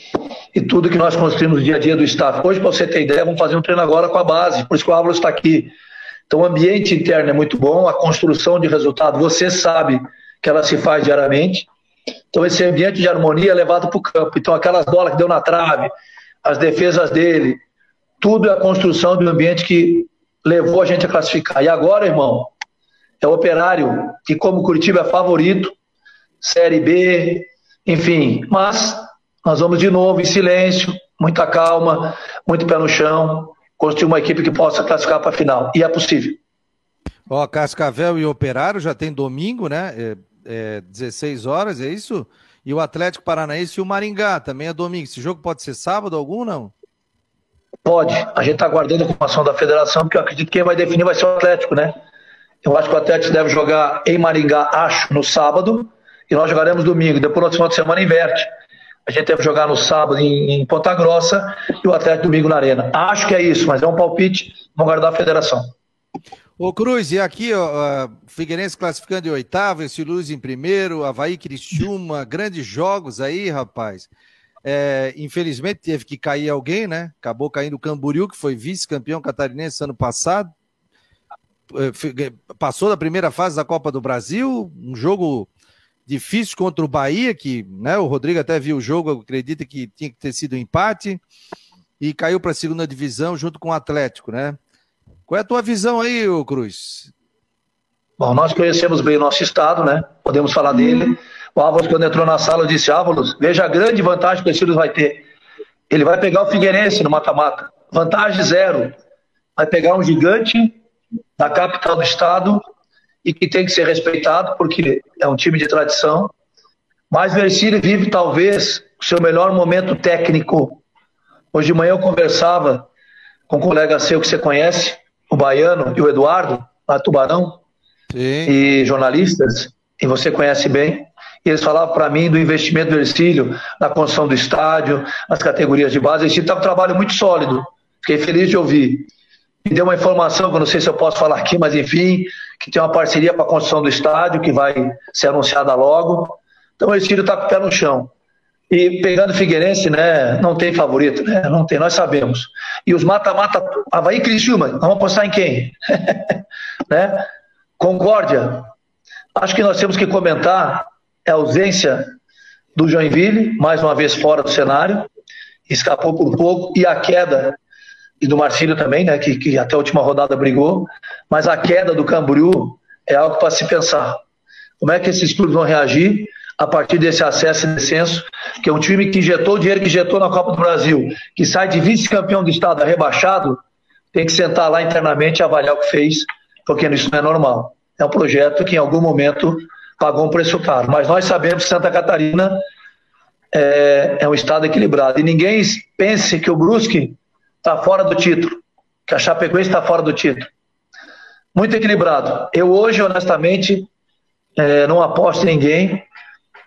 e tudo que nós construímos no dia a dia do staff. Hoje, para você ter ideia, vamos fazer um treino agora com a base, por isso que o Álvaro está aqui. Então, o ambiente interno é muito bom, a construção de resultado, você sabe que ela se faz diariamente. Então, esse ambiente de harmonia é levado para o campo. Então, aquelas bolas que deu na trave, as defesas dele, tudo é a construção de um ambiente que levou a gente a classificar. E agora, irmão, é o Operário, que como Curitiba é favorito, Série B, enfim, mas nós vamos de novo em silêncio, muita calma, muito pé no chão, construir uma equipe que possa classificar para a final. E é possível. Ó, Cascavel e Operário já tem domingo, né? É, é 16 horas, é isso? E o Atlético Paranaense e o Maringá também é domingo. Esse jogo pode ser sábado algum, não? Pode. A gente está aguardando a informação da federação, porque eu acredito que quem vai definir vai ser o Atlético, né? Eu acho que o Atlético deve jogar em Maringá, acho, no sábado, e nós jogaremos domingo. Depois, no final de semana, inverte. A gente deve jogar no sábado em, em Ponta Grossa e o Atlético domingo na Arena. Acho que é isso, mas é um palpite. Vamos guardar a federação. Ô Cruz, e aqui, ó, Figueirense classificando em oitavo, esse Luz em primeiro, Havaí Criciúma, grandes jogos aí, rapaz. É, infelizmente teve que cair alguém, né? Acabou caindo o Camboriú, que foi vice-campeão catarinense ano passado. É, passou da primeira fase da Copa do Brasil, um jogo difícil contra o Bahia, que né, o Rodrigo até viu o jogo, acredita que tinha que ter sido um empate, e caiu para a segunda divisão junto com o Atlético, né? Qual é a tua visão aí, Cruz? Bom, nós conhecemos bem o nosso estado, né? Podemos falar dele. O Álvares, quando entrou na sala, disse: Álvares, veja a grande vantagem que o Steelers vai ter. Ele vai pegar o Figueirense no mata-mata. Vantagem zero. Vai pegar um gigante da capital do estado e que tem que ser respeitado porque é um time de tradição. Mas o Ercílio vive talvez o seu melhor momento técnico. Hoje de manhã eu conversava com um colega seu que você conhece, o Baiano e o Eduardo, lá Tubarão, Sim. e jornalistas, e você conhece bem. E eles falavam para mim do investimento do Ercílio na construção do estádio, nas categorias de base. Esse está um trabalho muito sólido. Fiquei feliz de ouvir me deu uma informação que eu não sei se eu posso falar aqui, mas enfim, que tem uma parceria para a construção do estádio, que vai ser anunciada logo. Então o Estilo está com o pé no chão. E pegando Figueirense, né, não tem favorito, né? Não tem, nós sabemos. E os mata-mata, Havaí e Criciúma, vamos apostar em quem? *laughs* né? Concórdia. Acho que nós temos que comentar a ausência do Joinville, mais uma vez fora do cenário, escapou por pouco, e a queda e do Marcílio também, né, que, que até a última rodada brigou, mas a queda do Camboriú é algo para se pensar. Como é que esses clubes vão reagir? a partir desse acesso e descenso, que é um time que injetou o dinheiro que injetou na Copa do Brasil, que sai de vice-campeão do estado rebaixado, tem que sentar lá internamente e avaliar o que fez, porque isso não é normal. É um projeto que em algum momento pagou um preço caro. Mas nós sabemos que Santa Catarina é, é um estado equilibrado. E ninguém pense que o Brusque está fora do título, que a Chapecoense está fora do título. Muito equilibrado. Eu hoje, honestamente, é, não aposto em ninguém.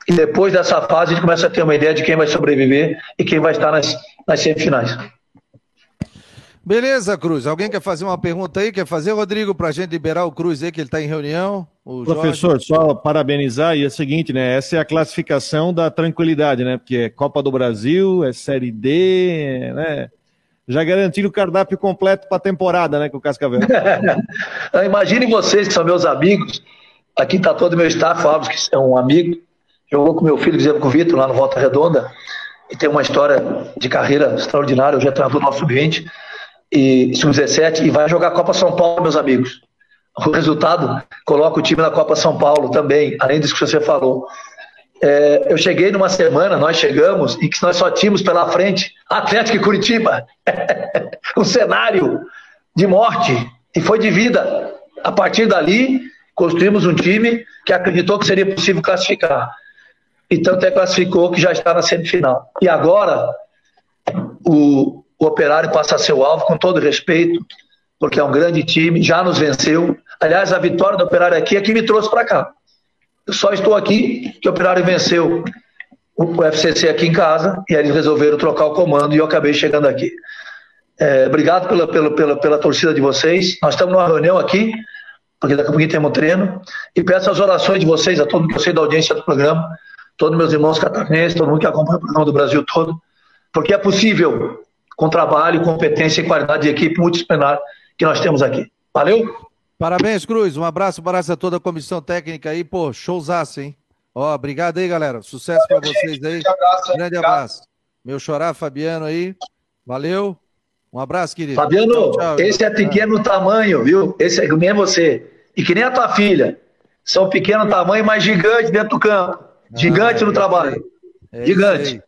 E depois dessa fase, a gente começa a ter uma ideia de quem vai sobreviver e quem vai estar nas, nas semifinais. Beleza, Cruz. Alguém quer fazer uma pergunta aí? Quer fazer, Rodrigo, para a gente liberar o Cruz aí, que ele está em reunião? Professor, só parabenizar, e é o seguinte, né? Essa é a classificação da tranquilidade, né? Porque é Copa do Brasil, é Série D, né? Já garantiram o cardápio completo para a temporada, né, com o Cascavel. *laughs* Imaginem vocês que são meus amigos. Aqui está todo o meu staff, Alves, que é um amigo. Jogou com meu filho, dizendo com o Vitor, lá no Volta Redonda. E tem uma história de carreira extraordinária. Hoje é treinador do nosso sub-20 e sub-17 e vai jogar a Copa São Paulo, meus amigos. O resultado coloca o time na Copa São Paulo também, além disso que você falou. É, eu cheguei numa semana, nós chegamos, e que nós só tínhamos pela frente Atlético e Curitiba. *laughs* um cenário de morte e foi de vida. A partir dali, construímos um time que acreditou que seria possível classificar. E tanto é classificou que já está na semifinal. E agora, o, o Operário passa a ser o alvo, com todo respeito, porque é um grande time, já nos venceu. Aliás, a vitória do Operário aqui é que me trouxe para cá. Só estou aqui que o Operário venceu o FCC aqui em casa e aí eles resolveram trocar o comando e eu acabei chegando aqui. É, obrigado pela, pela, pela, pela torcida de vocês. Nós estamos numa reunião aqui, porque daqui a pouquinho temos treino, e peço as orações de vocês, a todo mundo que eu sei da audiência do programa, todos meus irmãos catarinenses, todo mundo que acompanha o programa do Brasil todo, porque é possível, com trabalho, competência e qualidade de equipe multidisciplinar que nós temos aqui. Valeu? Parabéns, Cruz. Um abraço, um abraço a toda a comissão técnica aí. Pô, showzaço, hein? Ó, obrigado aí, galera. Sucesso para vocês aí. Abraço, Grande abraço. Meu chorar, Fabiano aí. Valeu. Um abraço, querido. Fabiano, tchau, tchau, esse é pequeno tamanho, viu? Esse é que nem você. E que nem a tua filha. São pequeno tamanho, mas gigante dentro do campo. Ah, gigante ah, é no trabalho. É gigante.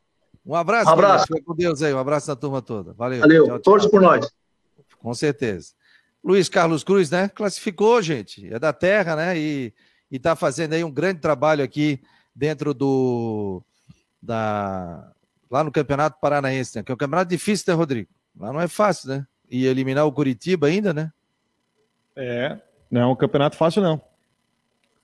Um abraço. Um abraço. Fica com Deus aí. Um abraço da turma toda. Valeu. Valeu. Torce por nós. Com certeza. Luiz Carlos Cruz, né? Classificou, gente. É da terra, né? E, está fazendo aí um grande trabalho aqui dentro do. Da, lá no Campeonato Paranaense, né? Que é um campeonato difícil, né, Rodrigo? Lá não é fácil, né? E eliminar o Curitiba ainda, né? É, não é um campeonato fácil, não.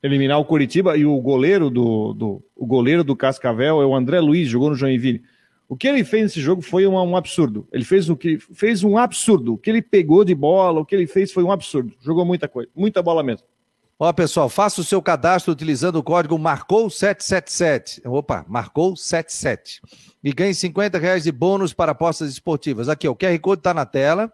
Eliminar o Curitiba e o goleiro do, do, o goleiro do Cascavel é o André Luiz, jogou no Joinville. O que ele fez nesse jogo foi um, um absurdo. Ele fez o que fez um absurdo. O que ele pegou de bola, o que ele fez foi um absurdo. Jogou muita coisa, muita bola mesmo. Ó, pessoal, faça o seu cadastro utilizando o código Marcou777. Opa, Marcou77. E ganhe 50 reais de bônus para apostas esportivas. Aqui, ó, o QR Code está na tela,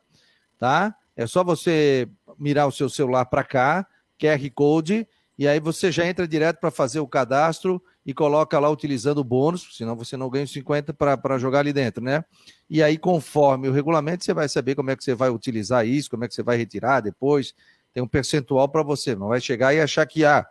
tá? É só você mirar o seu celular para cá, QR Code, e aí você já entra direto para fazer o cadastro e coloca lá utilizando o bônus, senão você não ganha os 50 para jogar ali dentro, né? E aí, conforme o regulamento, você vai saber como é que você vai utilizar isso, como é que você vai retirar depois. Tem um percentual para você. Não vai chegar e achar que, ah,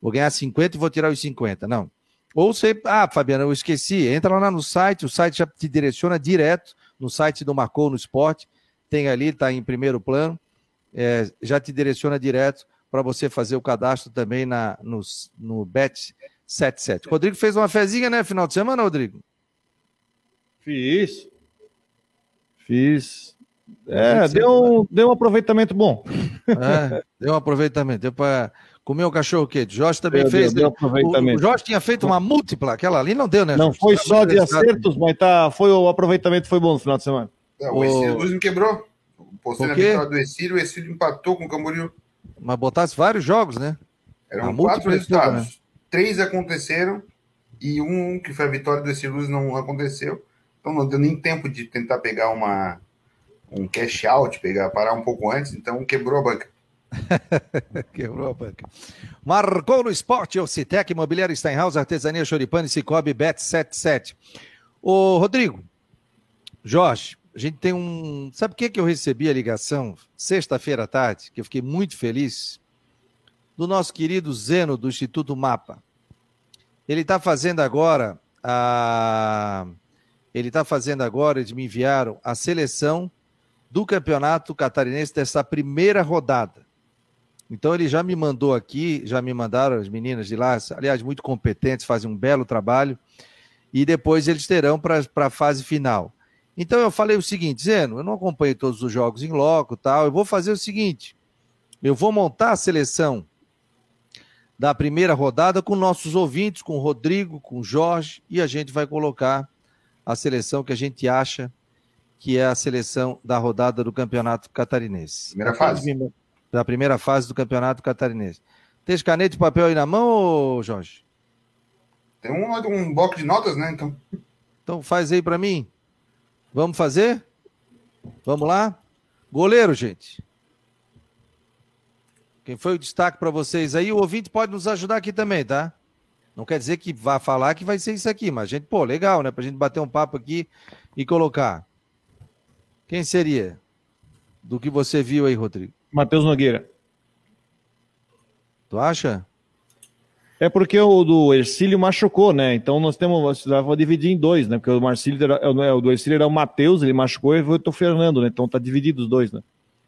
vou ganhar 50 e vou tirar os 50. Não. Ou você, ah, Fabiana, eu esqueci. Entra lá no site, o site já te direciona direto no site do Marcou no Esporte. Tem ali, está em primeiro plano. É, já te direciona direto para você fazer o cadastro também na, no, no Bet 77. Rodrigo fez uma fezinha, né? Final de semana, Rodrigo? Fiz. Fiz. É, deu um, deu um aproveitamento bom. É, deu um aproveitamento. Deu para comer o cachorro quente. Jorge também deu, fez. Deu, deu aproveitamento. O, o Jorge tinha feito uma múltipla, aquela ali não deu, né? Não foi tá só de acertos, mas tá, foi, o aproveitamento foi bom no final de semana. Não, o Exílio Luz me quebrou. Postei na vitória do Exílio, o Exílio empatou com o Camboriú. Mas botasse vários jogos, né? Eram quatro resultados. Né? Três aconteceram e um, que foi a vitória do Estiluz, não aconteceu. Então não deu nem tempo de tentar pegar uma um cash out, pegar, parar um pouco antes, então quebrou a banca. *laughs* Quebrou a banca. Marcou no esporte, o Citec, Imobiliário Steinhaus, Artesania Choripane, Cicobi, Bet 77. Ô, Rodrigo, Jorge, a gente tem um. Sabe o que, que eu recebi a ligação sexta-feira à tarde? Que eu fiquei muito feliz do nosso querido Zeno, do Instituto Mapa. Ele está fazendo agora a. Ele está fazendo agora, eles me enviaram a seleção do campeonato catarinense dessa primeira rodada. Então ele já me mandou aqui, já me mandaram as meninas de lá, aliás, muito competentes, fazem um belo trabalho, e depois eles terão para a fase final. Então eu falei o seguinte, Zeno, eu não acompanhei todos os jogos em loco tal, eu vou fazer o seguinte, eu vou montar a seleção da primeira rodada com nossos ouvintes, com o Rodrigo, com o Jorge, e a gente vai colocar a seleção que a gente acha que é a seleção da rodada do Campeonato Catarinense. Primeira fase. Da primeira fase do Campeonato Catarinense. Tem caneta e papel aí na mão, Jorge? Tem um, um bloco de notas, né? Então, então faz aí para mim. Vamos fazer? Vamos lá? Goleiro, gente. Quem foi o destaque para vocês aí? O ouvinte pode nos ajudar aqui também, tá? Não quer dizer que vá falar que vai ser isso aqui, mas a gente, pô, legal, né? Pra gente bater um papo aqui e colocar. Quem seria? Do que você viu aí, Rodrigo? Matheus Nogueira. Tu acha? É porque o do Ercílio machucou, né? Então nós temos. Vou dividir em dois, né? Porque o Marcílio era, é, o do Ercílio era o Matheus, ele machucou e eu tô Fernando, né? Então tá dividido os dois, né?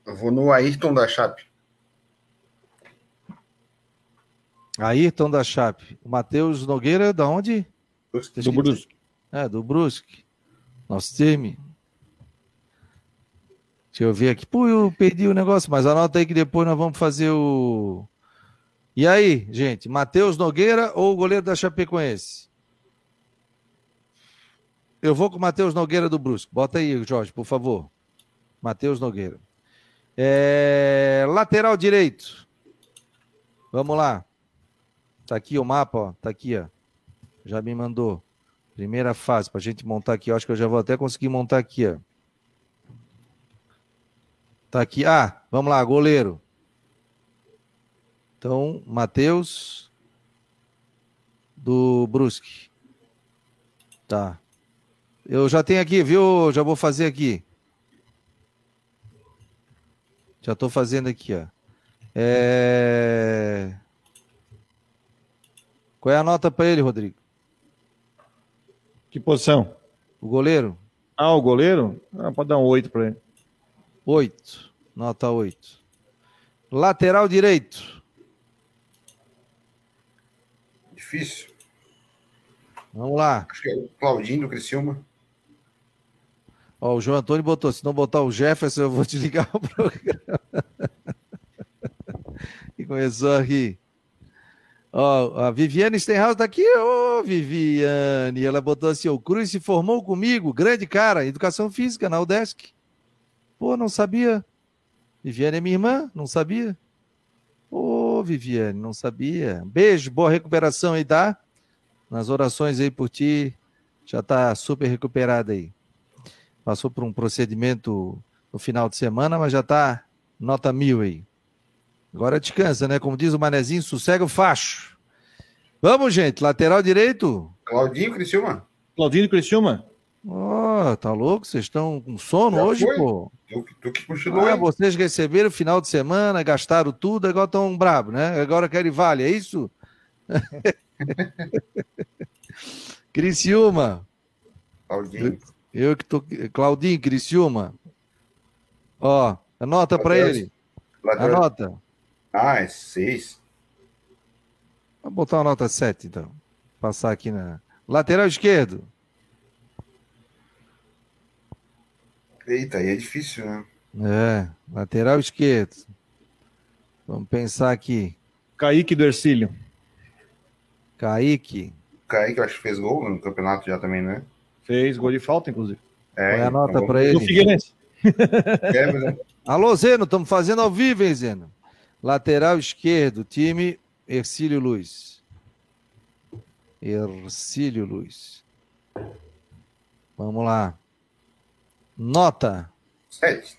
Eu vou no Ayrton da Chape. Ayrton da Chape. O Matheus Nogueira, da onde? Do Brusque. É, do Brusque. Nosso time. Deixa eu ver aqui. Pô, eu perdi o negócio, mas anota aí que depois nós vamos fazer o. E aí, gente? Matheus Nogueira ou o goleiro da Chapecoense? Eu vou com o Matheus Nogueira do Brusque. Bota aí, Jorge, por favor. Matheus Nogueira. É... Lateral direito. Vamos lá. Tá aqui o mapa, ó. Tá aqui, ó. Já me mandou. Primeira fase, pra gente montar aqui. Eu acho que eu já vou até conseguir montar aqui, ó. Tá aqui. Ah, vamos lá, goleiro. Então, Matheus do Brusque. Tá. Eu já tenho aqui, viu? Já vou fazer aqui. Já estou fazendo aqui, ó. É... Qual é a nota para ele, Rodrigo? Que posição? O goleiro? Ah, o goleiro? Ah, pode dar um 8 para ele. 8. Nota 8. Lateral direito. Difícil. Vamos lá. Acho que é o Claudinho do Criciúma. Ó, o João Antônio botou, se não botar o Jefferson, eu vou te ligar o *laughs* programa. e começou a rir. Ó, a Viviane Stenhouse tá aqui, ô oh, Viviane. Ela botou assim: o Cruz se formou comigo, grande cara, educação física na UDESC. Pô, não sabia. Viviane é minha irmã, não sabia? Ô, oh, Viviane, não sabia. Beijo, boa recuperação aí, tá? Nas orações aí por ti, já tá super recuperada aí. Passou por um procedimento no final de semana, mas já tá nota mil aí. Agora descansa, né? Como diz o Manezinho, sossega o facho. Vamos, gente. Lateral direito. Claudinho Criciúma. Claudinho Criciúma. Ó, oh, tá louco? Vocês estão com sono Já hoje, foi? pô? Tu, tu que continua. Ah, vocês receberam o final de semana, gastaram tudo, agora estão bravos, né? Agora querem vale, é isso? *laughs* Criciúma. Claudinho. Eu, eu, que tô. Claudinho, Criciúma. Ó, anota para ele. Lateral. Anota. Ah, é seis. Vou botar uma nota 7, então. Passar aqui na. Lateral esquerdo. Eita, aí é difícil, né? É, lateral esquerdo. Vamos pensar aqui. Kaique do Ercílio. Kaique. Kaique, eu acho que fez gol no campeonato já também, né? Fez gol de falta, inclusive. É, Qual é a então nota para ele? Do Figueirense. É, mas... Alô, Zeno, estamos fazendo ao vivo, hein, Zeno? Lateral esquerdo, time Ercílio Luiz. Ercílio Luiz. Vamos lá. Nota. Sete.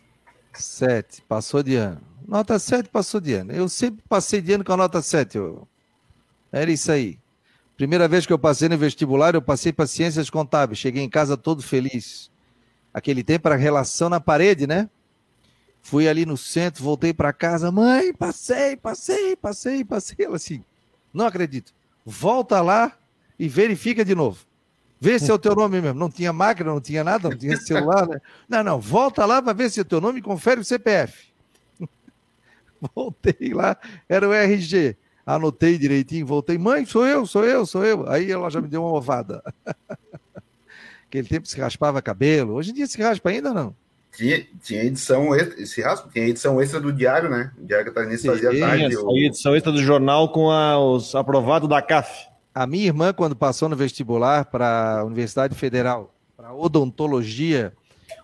Sete. Passou de ano. Nota sete passou de ano. Eu sempre passei de ano com a nota sete. Eu... Era isso aí. Primeira vez que eu passei no vestibular, eu passei para ciências contábeis. Cheguei em casa todo feliz. Aquele tempo era relação na parede, né? Fui ali no centro, voltei para casa. Mãe, passei, passei, passei, passei. Ela assim, não acredito. Volta lá e verifica de novo. Vê se é o teu nome mesmo. Não tinha máquina, não tinha nada, não tinha celular, né? Não, não, volta lá para ver se é o teu nome e confere o CPF. *laughs* Voltei lá, era o RG. Anotei direitinho, voltei. Mãe, sou eu, sou eu, sou eu. Aí ela já me deu uma ovada. *laughs* Aquele tempo se raspava cabelo. Hoje em dia se raspa ainda não? Tinha, tinha edição extra, se raspa, tinha edição extra do Diário, né? O Diário Catarinense fazia tarde. O... edição extra do jornal com a, os aprovados da CAF. A minha irmã, quando passou no vestibular para a Universidade Federal, para odontologia,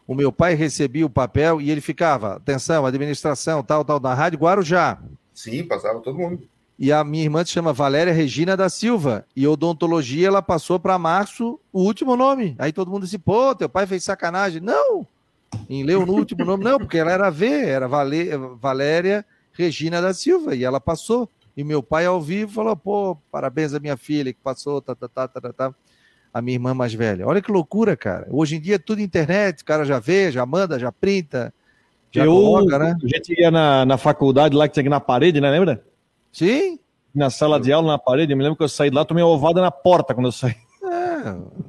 o meu pai recebia o papel e ele ficava, atenção, administração, tal, tal, da Rádio Guarujá. Sim, passava todo mundo. E a minha irmã se chama Valéria Regina da Silva. E odontologia ela passou para março o último nome. Aí todo mundo disse: pô, teu pai fez sacanagem. Não! Em leu no último nome, não, porque ela era V, era Valéria Regina da Silva. E ela passou. E meu pai, ao vivo, falou: pô, parabéns à minha filha que passou, tá, tá, tá, tá, tá. A minha irmã mais velha. Olha que loucura, cara. Hoje em dia é tudo internet, o cara já vê, já manda, já printa. Já eu, coloca, né? A gente ia na, na faculdade lá que tinha aqui na parede, né? Lembra? Sim. Na sala de aula, na parede. Eu me lembro que eu saí de lá, tomei uma ovada na porta quando eu saí. É.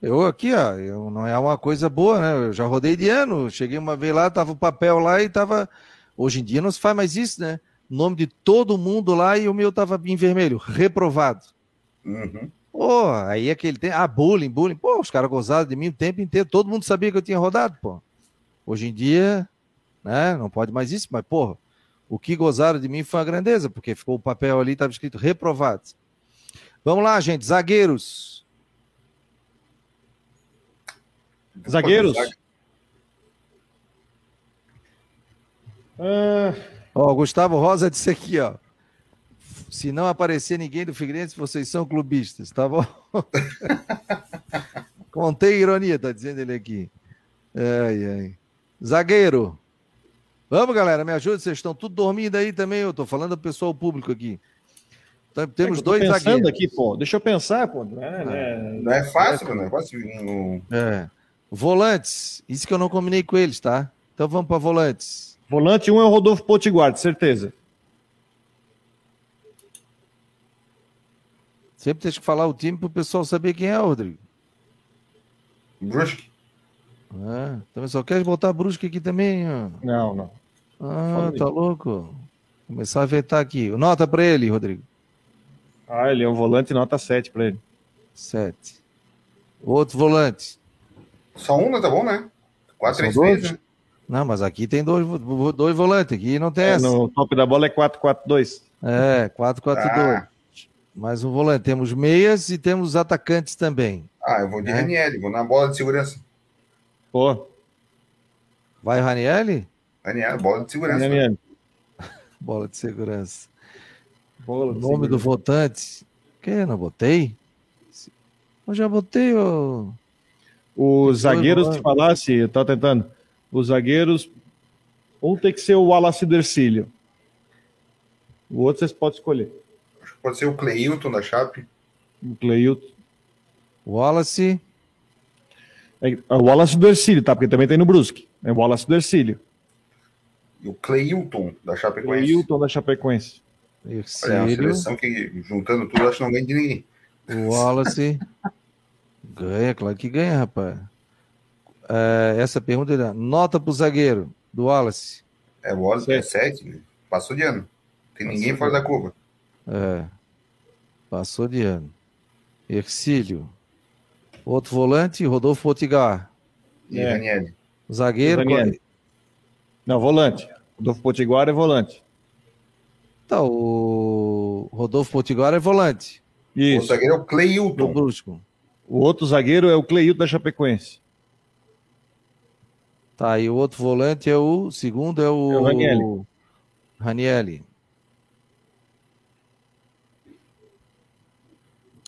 Eu aqui, ó, eu, não é uma coisa boa, né? Eu já rodei de ano. Cheguei uma vez lá, tava o papel lá e tava. Hoje em dia não se faz mais isso, né? nome de todo mundo lá e o meu tava em vermelho, reprovado. Uhum. Pô, aí aquele tempo, ah, bullying, bullying, pô, os caras gozaram de mim o tempo inteiro, todo mundo sabia que eu tinha rodado, pô. Hoje em dia, né, não pode mais isso, mas, pô, o que gozaram de mim foi uma grandeza, porque ficou o papel ali, estava escrito reprovado. Vamos lá, gente, zagueiros. Zagueiros? Ó, Gustavo Rosa disse aqui, ó. Se não aparecer ninguém do Figueirense, vocês são clubistas, tá bom? *laughs* Contei ironia, tá dizendo ele aqui. Ai, ai. Zagueiro. Vamos, galera, me ajuda. Vocês estão tudo dormindo aí também. Eu tô falando do pessoal público aqui. Então, temos é dois zagueiros. aqui, pô. Deixa eu pensar, pô. Não é, é, não é fácil, não é fácil. É. Volantes. Isso que eu não combinei com eles, tá? Então vamos para volantes. Volante 1 um é o Rodolfo Potiguar, de certeza. Sempre tem que falar o time para o pessoal saber quem é, Rodrigo. Brusque. Ah, também só quer botar Brusque aqui também? Ó. Não, não. Ah, tá louco. Começar a vetar aqui. Nota para ele, Rodrigo. Ah, ele é um volante nota 7 para ele. 7. Outro volante. Só um, não tá bom, né? 4, 3, 3, né? Não, mas aqui tem dois, dois volantes, aqui não tem é, essa. No top da bola é 4-4-2. É, 4-4-2. Ah. Mais um volante. Temos meias e temos atacantes também. Ah, eu vou de é. Raniel, vou na bola de segurança. Pô. Vai Raniel? Raniel, bola de segurança. Raniel. *laughs* bola de segurança. Bola de Nome segurança. do votante. Que? Não botei? Eu já botei o. Os zagueiros que falasse, eu tô tentando. Os zagueiros, um tem que ser o Wallace Dercílio. O outro vocês podem escolher. Pode ser o Cleilton da Chape. O Cleilton. Wallace. É, é o Wallace Dercílio, tá? Porque também tem no Brusque. É o Wallace Dercílio. E o Cleilton da Chapecoense. Cleilton da Chapecoense. Olha, é uma seleção que, juntando tudo, acho que não ganha de ninguém. O Wallace. *laughs* ganha, claro que ganha, rapaz. É, essa pergunta é nota para o zagueiro do Wallace. É, o Wallace é 7, passou de ano. Tem passou ninguém fora da curva. É, passou de ano. Ercílio. Outro volante, Rodolfo Potigar. E é. Daniel. Zagueiro. Daniel. Não, volante. Rodolfo Potiguar é volante. Tá, o Rodolfo Potiguar é volante. Isso. O zagueiro é o Cleilton. O outro zagueiro é o Cleilton da Chapecoense. Tá, e o outro volante é o segundo é o, é o Ranielli. Ranielli.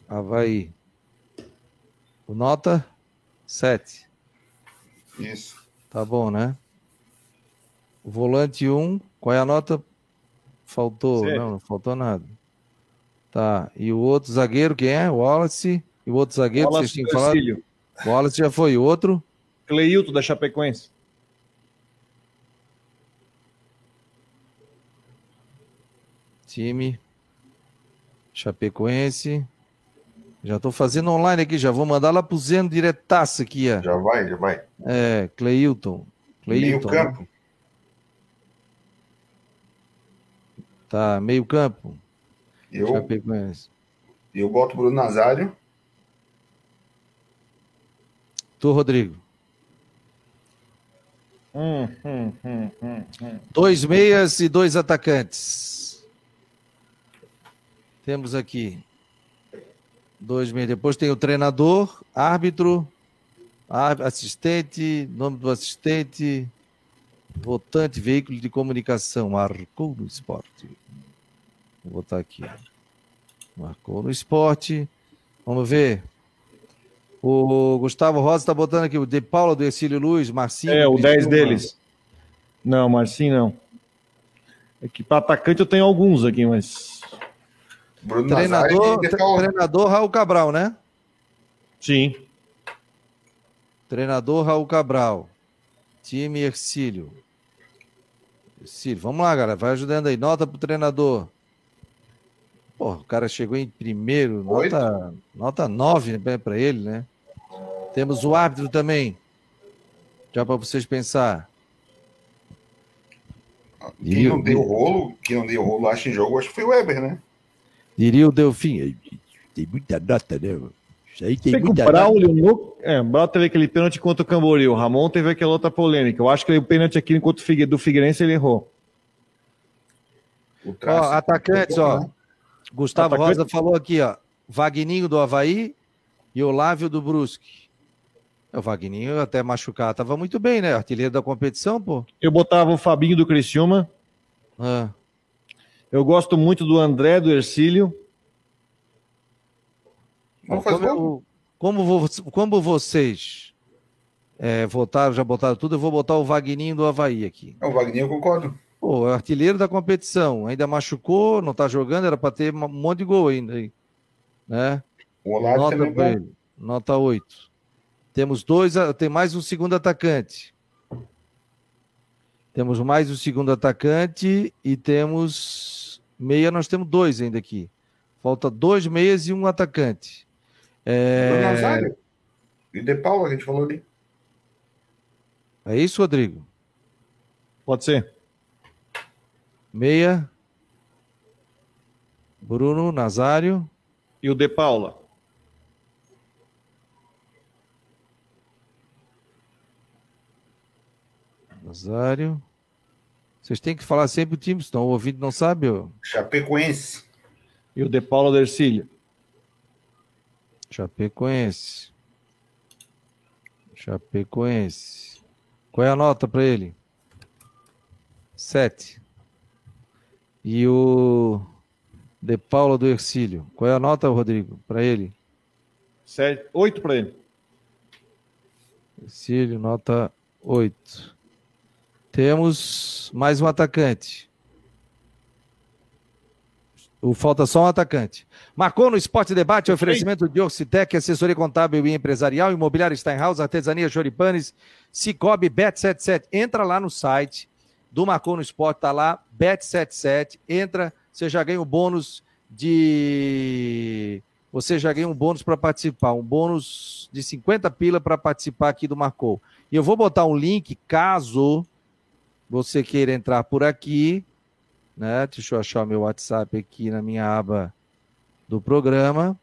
Havaí. O nota 7. Isso. Tá bom, né? O volante 1, um, qual é a nota? Faltou, não, não faltou nada. Tá, e o outro zagueiro, quem é? Wallace. E o outro zagueiro, Wallace vocês tinham falado? O Wallace já foi. O outro? Cleilton da Chapecoense. Time Chapecoense. Já estou fazendo online aqui, já vou mandar lá pro Zeno diretaço aqui, ó. Já vai, já vai. É, Cleilton. Meio campo. Tá, meio campo. Eu, Chapecoense. eu boto Bruno Nazário. Tu, Rodrigo. Hum, hum, hum, hum, hum. Dois meias e dois atacantes. Temos aqui. Dois meias. Depois tem o treinador, árbitro, árbitro, assistente, nome do assistente, votante, veículo de comunicação. Marcou no esporte. Vou botar aqui. Marcou no esporte. Vamos ver. O Gustavo Rosa está botando aqui o De Paula, do Ercílio Luz, Marcinho. É, o Criciúma. 10 deles. Não, Marcinho não. É que para atacante eu tenho alguns aqui, mas. Bruno Treinador, e treinador Raul Cabral, né? Sim. Treinador Raul Cabral. Time Ercílio. Ercílio, vamos lá, galera. Vai ajudando aí. Nota pro treinador. Pô, o cara chegou em primeiro. Oito. Nota, nota 9 né, pra ele, né? Temos o árbitro também. Já para vocês pensar. Quem não deu rolo, quem não deu rolo, acho em jogo, acho que foi o Weber, né? Diria o Delfim. Tem muita nota, né? mano? Isso aí tem o muita nota. Braulio no... É, o Braulio teve aquele pênalti contra o Camboriú. O Ramon teve aquela outra polêmica. Eu acho que o pênalti aqui contra o Figue... do Figueirense ele errou. O Ó, traço- atacantes, ó. Gustavo Atacante- Rosa falou aqui, ó. Vagninho do Havaí e Olávio do Brusque. O Vagninho até machucar, tava muito bem, né? Artilheiro da competição, pô. Eu botava o Fabinho do Criciúma. Ah, Eu gosto muito do André do Ercílio. Vamos fazer como, como, como vocês é, votaram, já botaram tudo, eu vou botar o Vagninho do Havaí aqui. É, O Wagner, eu concordo. Pô, é artilheiro da competição, ainda machucou, não tá jogando, era para ter um monte de gol ainda aí, né? O Olavo Nota também bom. ele. Nota 8. Temos dois, tem mais um segundo atacante. Temos mais um segundo atacante e temos meia, nós temos dois ainda aqui. Falta dois meias e um atacante. É, Nazário. E De Paula, que a gente falou ali. é isso, Rodrigo? Pode ser? Meia. Bruno Nazário. E o De Paula. Nazário. Vocês têm que falar sempre o time, senão o ouvinte não sabe. ó. Chapecoense. E o De Paula do Ercílio. Chapecoense. Chapecoense. Qual é a nota para ele? Sete. E o De Paula do Ercílio. Qual é a nota, Rodrigo, para ele? Sete... Oito para ele. Ercílio, nota 8. Temos mais um atacante. O, falta só um atacante. Marcou no Esporte Debate, oferecimento de Orcitec, assessoria contábil e empresarial, imobiliário Steinhaus, artesania Choripanes, Cicobi, Bet77. Entra lá no site do Marcou no Esporte, tá lá, Bet77. Entra, você já ganha o bônus de. Você já ganha um bônus para participar, um bônus de 50 pila para participar aqui do Marcou. E eu vou botar um link caso você queira entrar por aqui, né? Deixa eu achar meu WhatsApp aqui na minha aba do programa,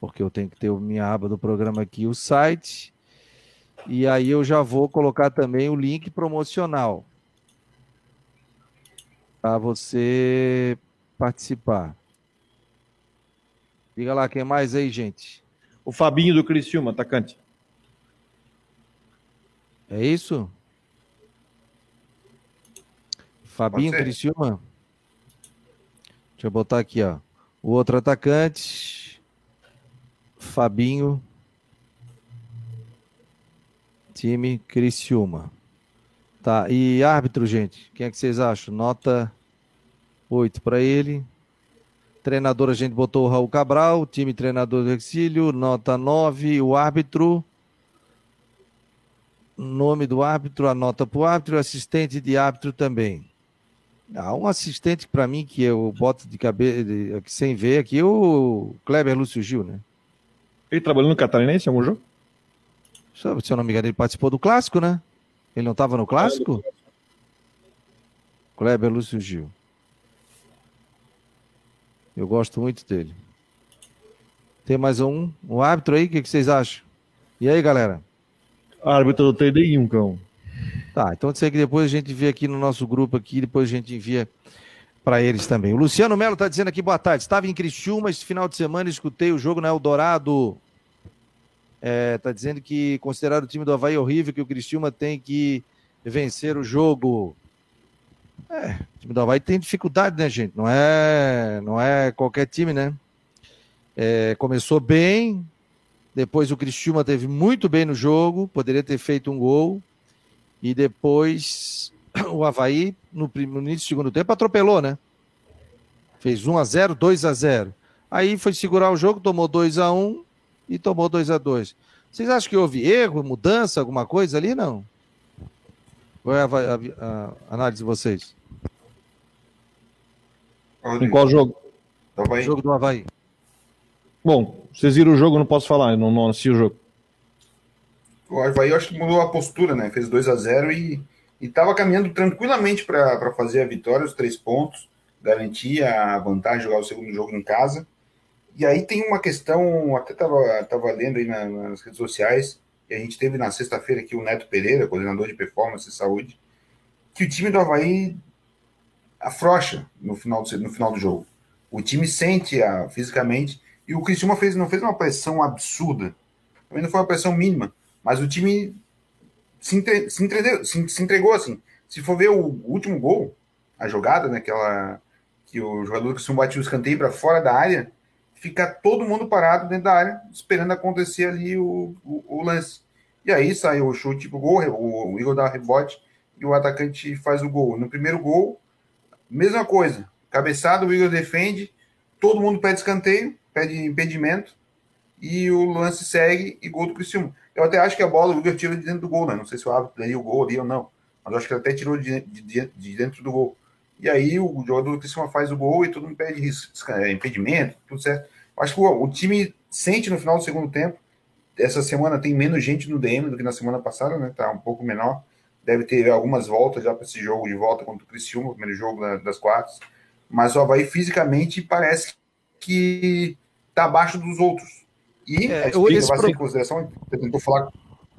porque eu tenho que ter a minha aba do programa aqui, o site. E aí eu já vou colocar também o link promocional para você participar. Diga lá quem mais aí, gente. O Fabinho do Criciúma, atacante. É isso? Fabinho. Criciúma. Deixa eu botar aqui, ó. O outro atacante. Fabinho. Time Criciúma. Tá, e árbitro, gente? Quem é que vocês acham? Nota 8 para ele. Treinador, a gente botou o Raul Cabral. Time treinador do Exílio, nota 9. O árbitro. Nome do árbitro, a nota para o árbitro. Assistente de árbitro também. Há um assistente para mim que eu boto de cabeça, sem ver aqui, o Kleber Lúcio Gil, né? Ele trabalhou no Catarinense em algum jogo? Se eu não me engano, ele participou do clássico, né? Ele não estava no clássico? Kleber Lúcio Gil. Eu gosto muito dele. Tem mais um, um árbitro aí, o que, que vocês acham? E aí, galera? Árbitro do TDI, cão. Tá, então sei que depois a gente vê aqui no nosso grupo aqui, depois a gente envia para eles também. O Luciano Melo está dizendo aqui, boa tarde. Estava em Criciúma esse final de semana, escutei o jogo na Eldorado. É, tá dizendo que considerar o time do Havaí horrível, que o Criciúma tem que vencer o jogo. É, o time do Havaí tem dificuldade, né, gente? Não é, não é qualquer time, né? É, começou bem, depois o Cristiúma teve muito bem no jogo, poderia ter feito um gol, e depois *clears throat* o Havaí, no, no início do segundo tempo, atropelou, né? Fez 1 a 0 2 a 0 Aí foi segurar o jogo, tomou 2 a 1 e tomou 2 a 2 Vocês acham que houve erro, mudança, alguma coisa ali? Não. Qual é a, a, a análise de vocês? Em qual jogo? O jogo do Havaí. Bom, vocês viram o jogo, não posso falar, eu não, não assisti o jogo. O Havaí eu acho que mudou a postura, né? Fez 2 a 0 e estava caminhando tranquilamente para fazer a vitória, os três pontos, garantir a vantagem, jogar o segundo jogo em casa. E aí tem uma questão, até estava tava lendo aí na, nas redes sociais, e a gente teve na sexta-feira aqui o Neto Pereira, coordenador de performance e saúde, que o time do Havaí afrouxa no final do, no final do jogo. O time sente a, fisicamente e o Cristiano fez, não fez uma pressão absurda. Também não foi uma pressão mínima. Mas o time se, entre, se, entregou, se, se, entregou assim. Se for ver o, último gol, a jogada, né, aquela, que o jogador do Cristiano bate o escanteio para fora da área, fica todo mundo parado dentro da área, esperando acontecer ali o, o, o lance. E aí saiu o chute pro gol, o, o Igor dá rebote e o atacante faz o gol. No primeiro gol, mesma coisa. Cabeçada, o Igor defende, todo mundo pede escanteio, pede impedimento e o lance segue e gol do Criciúma. Eu até acho que a bola o Igor tirou de dentro do gol, né? Não sei se o árbitro daria o gol ali ou não, mas eu acho que ele até tirou de, de, de dentro do gol. E aí o jogador do Criciúma faz o gol e todo mundo pede é, impedimento, tudo certo. Acho que o, o, time sente no final do segundo tempo. Essa semana tem menos gente no DM do que na semana passada, né? Tá um pouco menor. Deve ter algumas voltas já para esse jogo de volta contra o Criciúma, o primeiro jogo das quartas. Mas o Havaí fisicamente parece que está abaixo dos outros. E é, a gente pro... em consideração, tentou falar,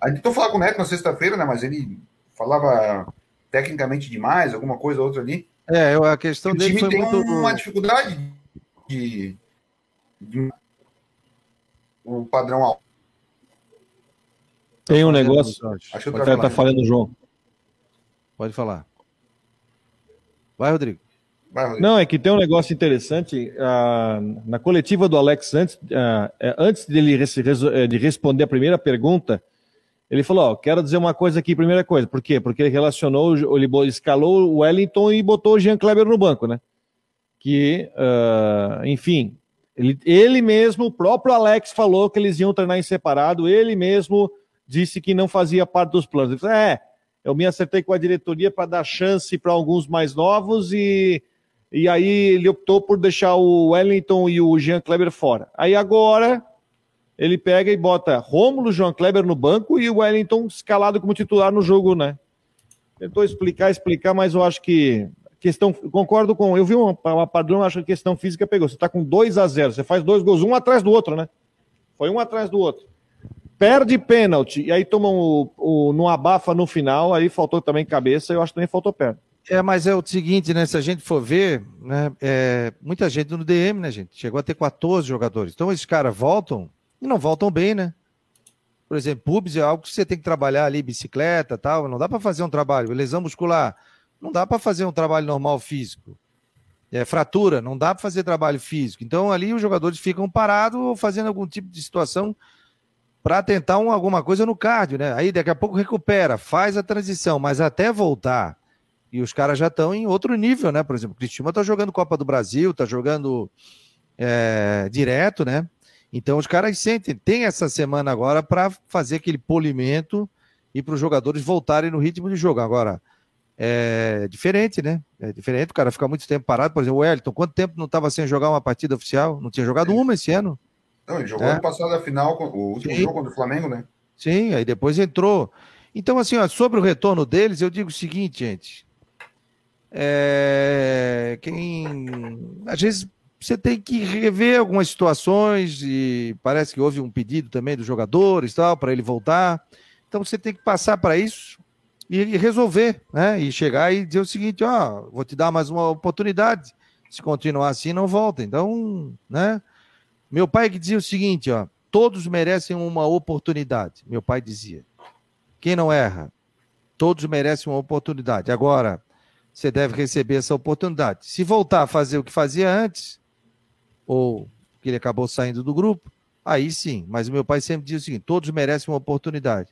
a gente tentou falar com o Neto na sexta-feira, né, mas ele falava tecnicamente demais, alguma coisa ou outra ali. É, a questão o dele time tem muito... uma dificuldade de, um padrão alto. Tem um negócio. Acho que o cara tá falando, João. Pode falar. Vai, Rodrigo. Não, é que tem um negócio interessante. Uh, na coletiva do Alex, antes, uh, antes dele res, eh, de responder a primeira pergunta, ele falou: Ó, quero dizer uma coisa aqui, primeira coisa. Por quê? Porque ele relacionou, ele escalou o Wellington e botou o Jean Kleber no banco, né? Que, uh, enfim, ele, ele mesmo, o próprio Alex, falou que eles iam treinar em separado, ele mesmo disse que não fazia parte dos planos. Ele falou: É, eu me acertei com a diretoria para dar chance para alguns mais novos e e aí ele optou por deixar o Wellington e o Jean Kleber fora. Aí agora ele pega e bota Rômulo, Jean Kleber no banco e o Wellington escalado como titular no jogo, né? Tentou explicar, explicar, mas eu acho que questão, concordo com, eu vi uma, uma padrão, acho que a questão física pegou. Você tá com 2 a 0, você faz dois gols, um atrás do outro, né? Foi um atrás do outro. Perde pênalti e aí tomam o, o no abafa no final, aí faltou também cabeça, eu acho que também faltou perna. É, mas é o seguinte, né? Se a gente for ver, né? É, muita gente no DM, né, gente? Chegou a ter 14 jogadores. Então esses caras voltam e não voltam bem, né? Por exemplo, pubs é algo que você tem que trabalhar ali, bicicleta tal. Não dá para fazer um trabalho. Lesão muscular, não dá para fazer um trabalho normal físico. É, fratura, não dá para fazer trabalho físico. Então ali os jogadores ficam parados ou fazendo algum tipo de situação para tentar um, alguma coisa no cardio, né? Aí daqui a pouco recupera, faz a transição, mas até voltar e os caras já estão em outro nível, né? Por exemplo, o Cristiano está jogando Copa do Brasil, está jogando é, direto, né? Então os caras sentem, tem essa semana agora para fazer aquele polimento e para os jogadores voltarem no ritmo de jogo. Agora, é diferente, né? É diferente, o cara fica muito tempo parado. Por exemplo, o Wellington, quanto tempo não estava sem jogar uma partida oficial? Não tinha jogado uma esse ano. Não, ele jogou é. ano passado a final, o último Sim. jogo contra o Flamengo, né? Sim, aí depois entrou. Então, assim, ó, sobre o retorno deles, eu digo o seguinte, gente. É, quem. Às vezes você tem que rever algumas situações e parece que houve um pedido também dos jogadores tal para ele voltar. Então você tem que passar para isso e resolver, né? E chegar e dizer o seguinte, ó, vou te dar mais uma oportunidade. Se continuar assim, não volta. Então, né? Meu pai que dizia o seguinte, ó, todos merecem uma oportunidade. Meu pai dizia. Quem não erra, todos merecem uma oportunidade. Agora, você deve receber essa oportunidade. Se voltar a fazer o que fazia antes, ou que ele acabou saindo do grupo, aí sim. Mas meu pai sempre dizia o seguinte: todos merecem uma oportunidade.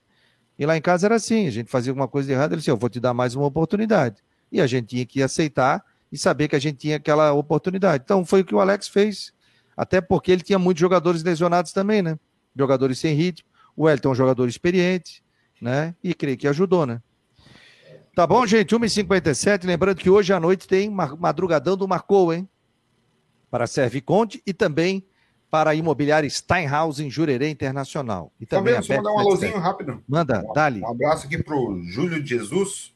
E lá em casa era assim: a gente fazia alguma coisa errada, ele disse: eu vou te dar mais uma oportunidade. E a gente tinha que aceitar e saber que a gente tinha aquela oportunidade. Então foi o que o Alex fez. Até porque ele tinha muitos jogadores lesionados também, né? Jogadores sem ritmo. O Elton é um jogador experiente, né? E creio que ajudou, né? Tá bom, gente? 1h57. Lembrando que hoje à noite tem madrugadão do Marcou, hein? para a Serviconte e também para a imobiliária Steinhaus em Jurerê Internacional. E também Fabiano, só mandar um alôzinho rápido. Manda, um, dali. Um abraço aqui para o Júlio de Jesus,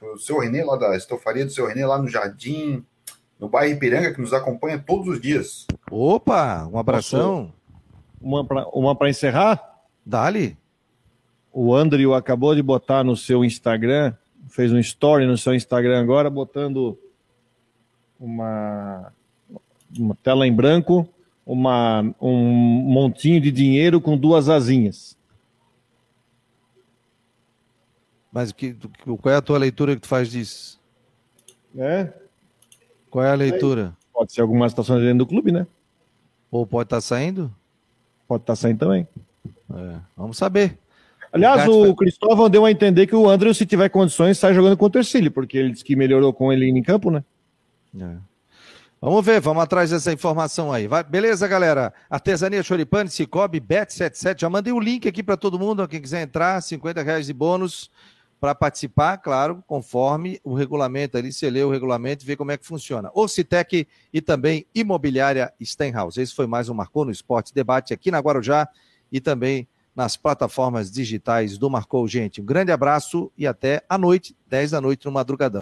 para o seu Renê, lá da estofaria do seu Renê, lá no Jardim, no bairro Ipiranga, que nos acompanha todos os dias. Opa, um abração. Uma para encerrar? Dali. O Andrew acabou de botar no seu Instagram, fez um story no seu Instagram agora, botando uma uma tela em branco, uma, um montinho de dinheiro com duas asinhas. Mas que, qual é a tua leitura que tu faz disso? É? Qual é a leitura? Pode ser alguma situação dentro do clube, né? Ou pode estar tá saindo? Pode estar tá saindo também. É, vamos saber. Aliás, o, o Cristóvão deu a entender que o André, se tiver condições, sai jogando contra o Ercílio, porque ele disse que melhorou com ele em campo, né? É. Vamos ver, vamos atrás dessa informação aí. Vai, beleza, galera? Artesania Choripane, Cicobi, Bet77. Já mandei o link aqui para todo mundo, quem quiser entrar, 50 reais de bônus para participar, claro, conforme o regulamento ali, você lê o regulamento e vê como é que funciona. O Citec e também Imobiliária Stenhouse. Esse foi mais um Marcou no Esporte Debate aqui na Guarujá e também nas plataformas digitais do Marcou, gente. Um grande abraço e até a noite, 10 da noite no Madrugadão.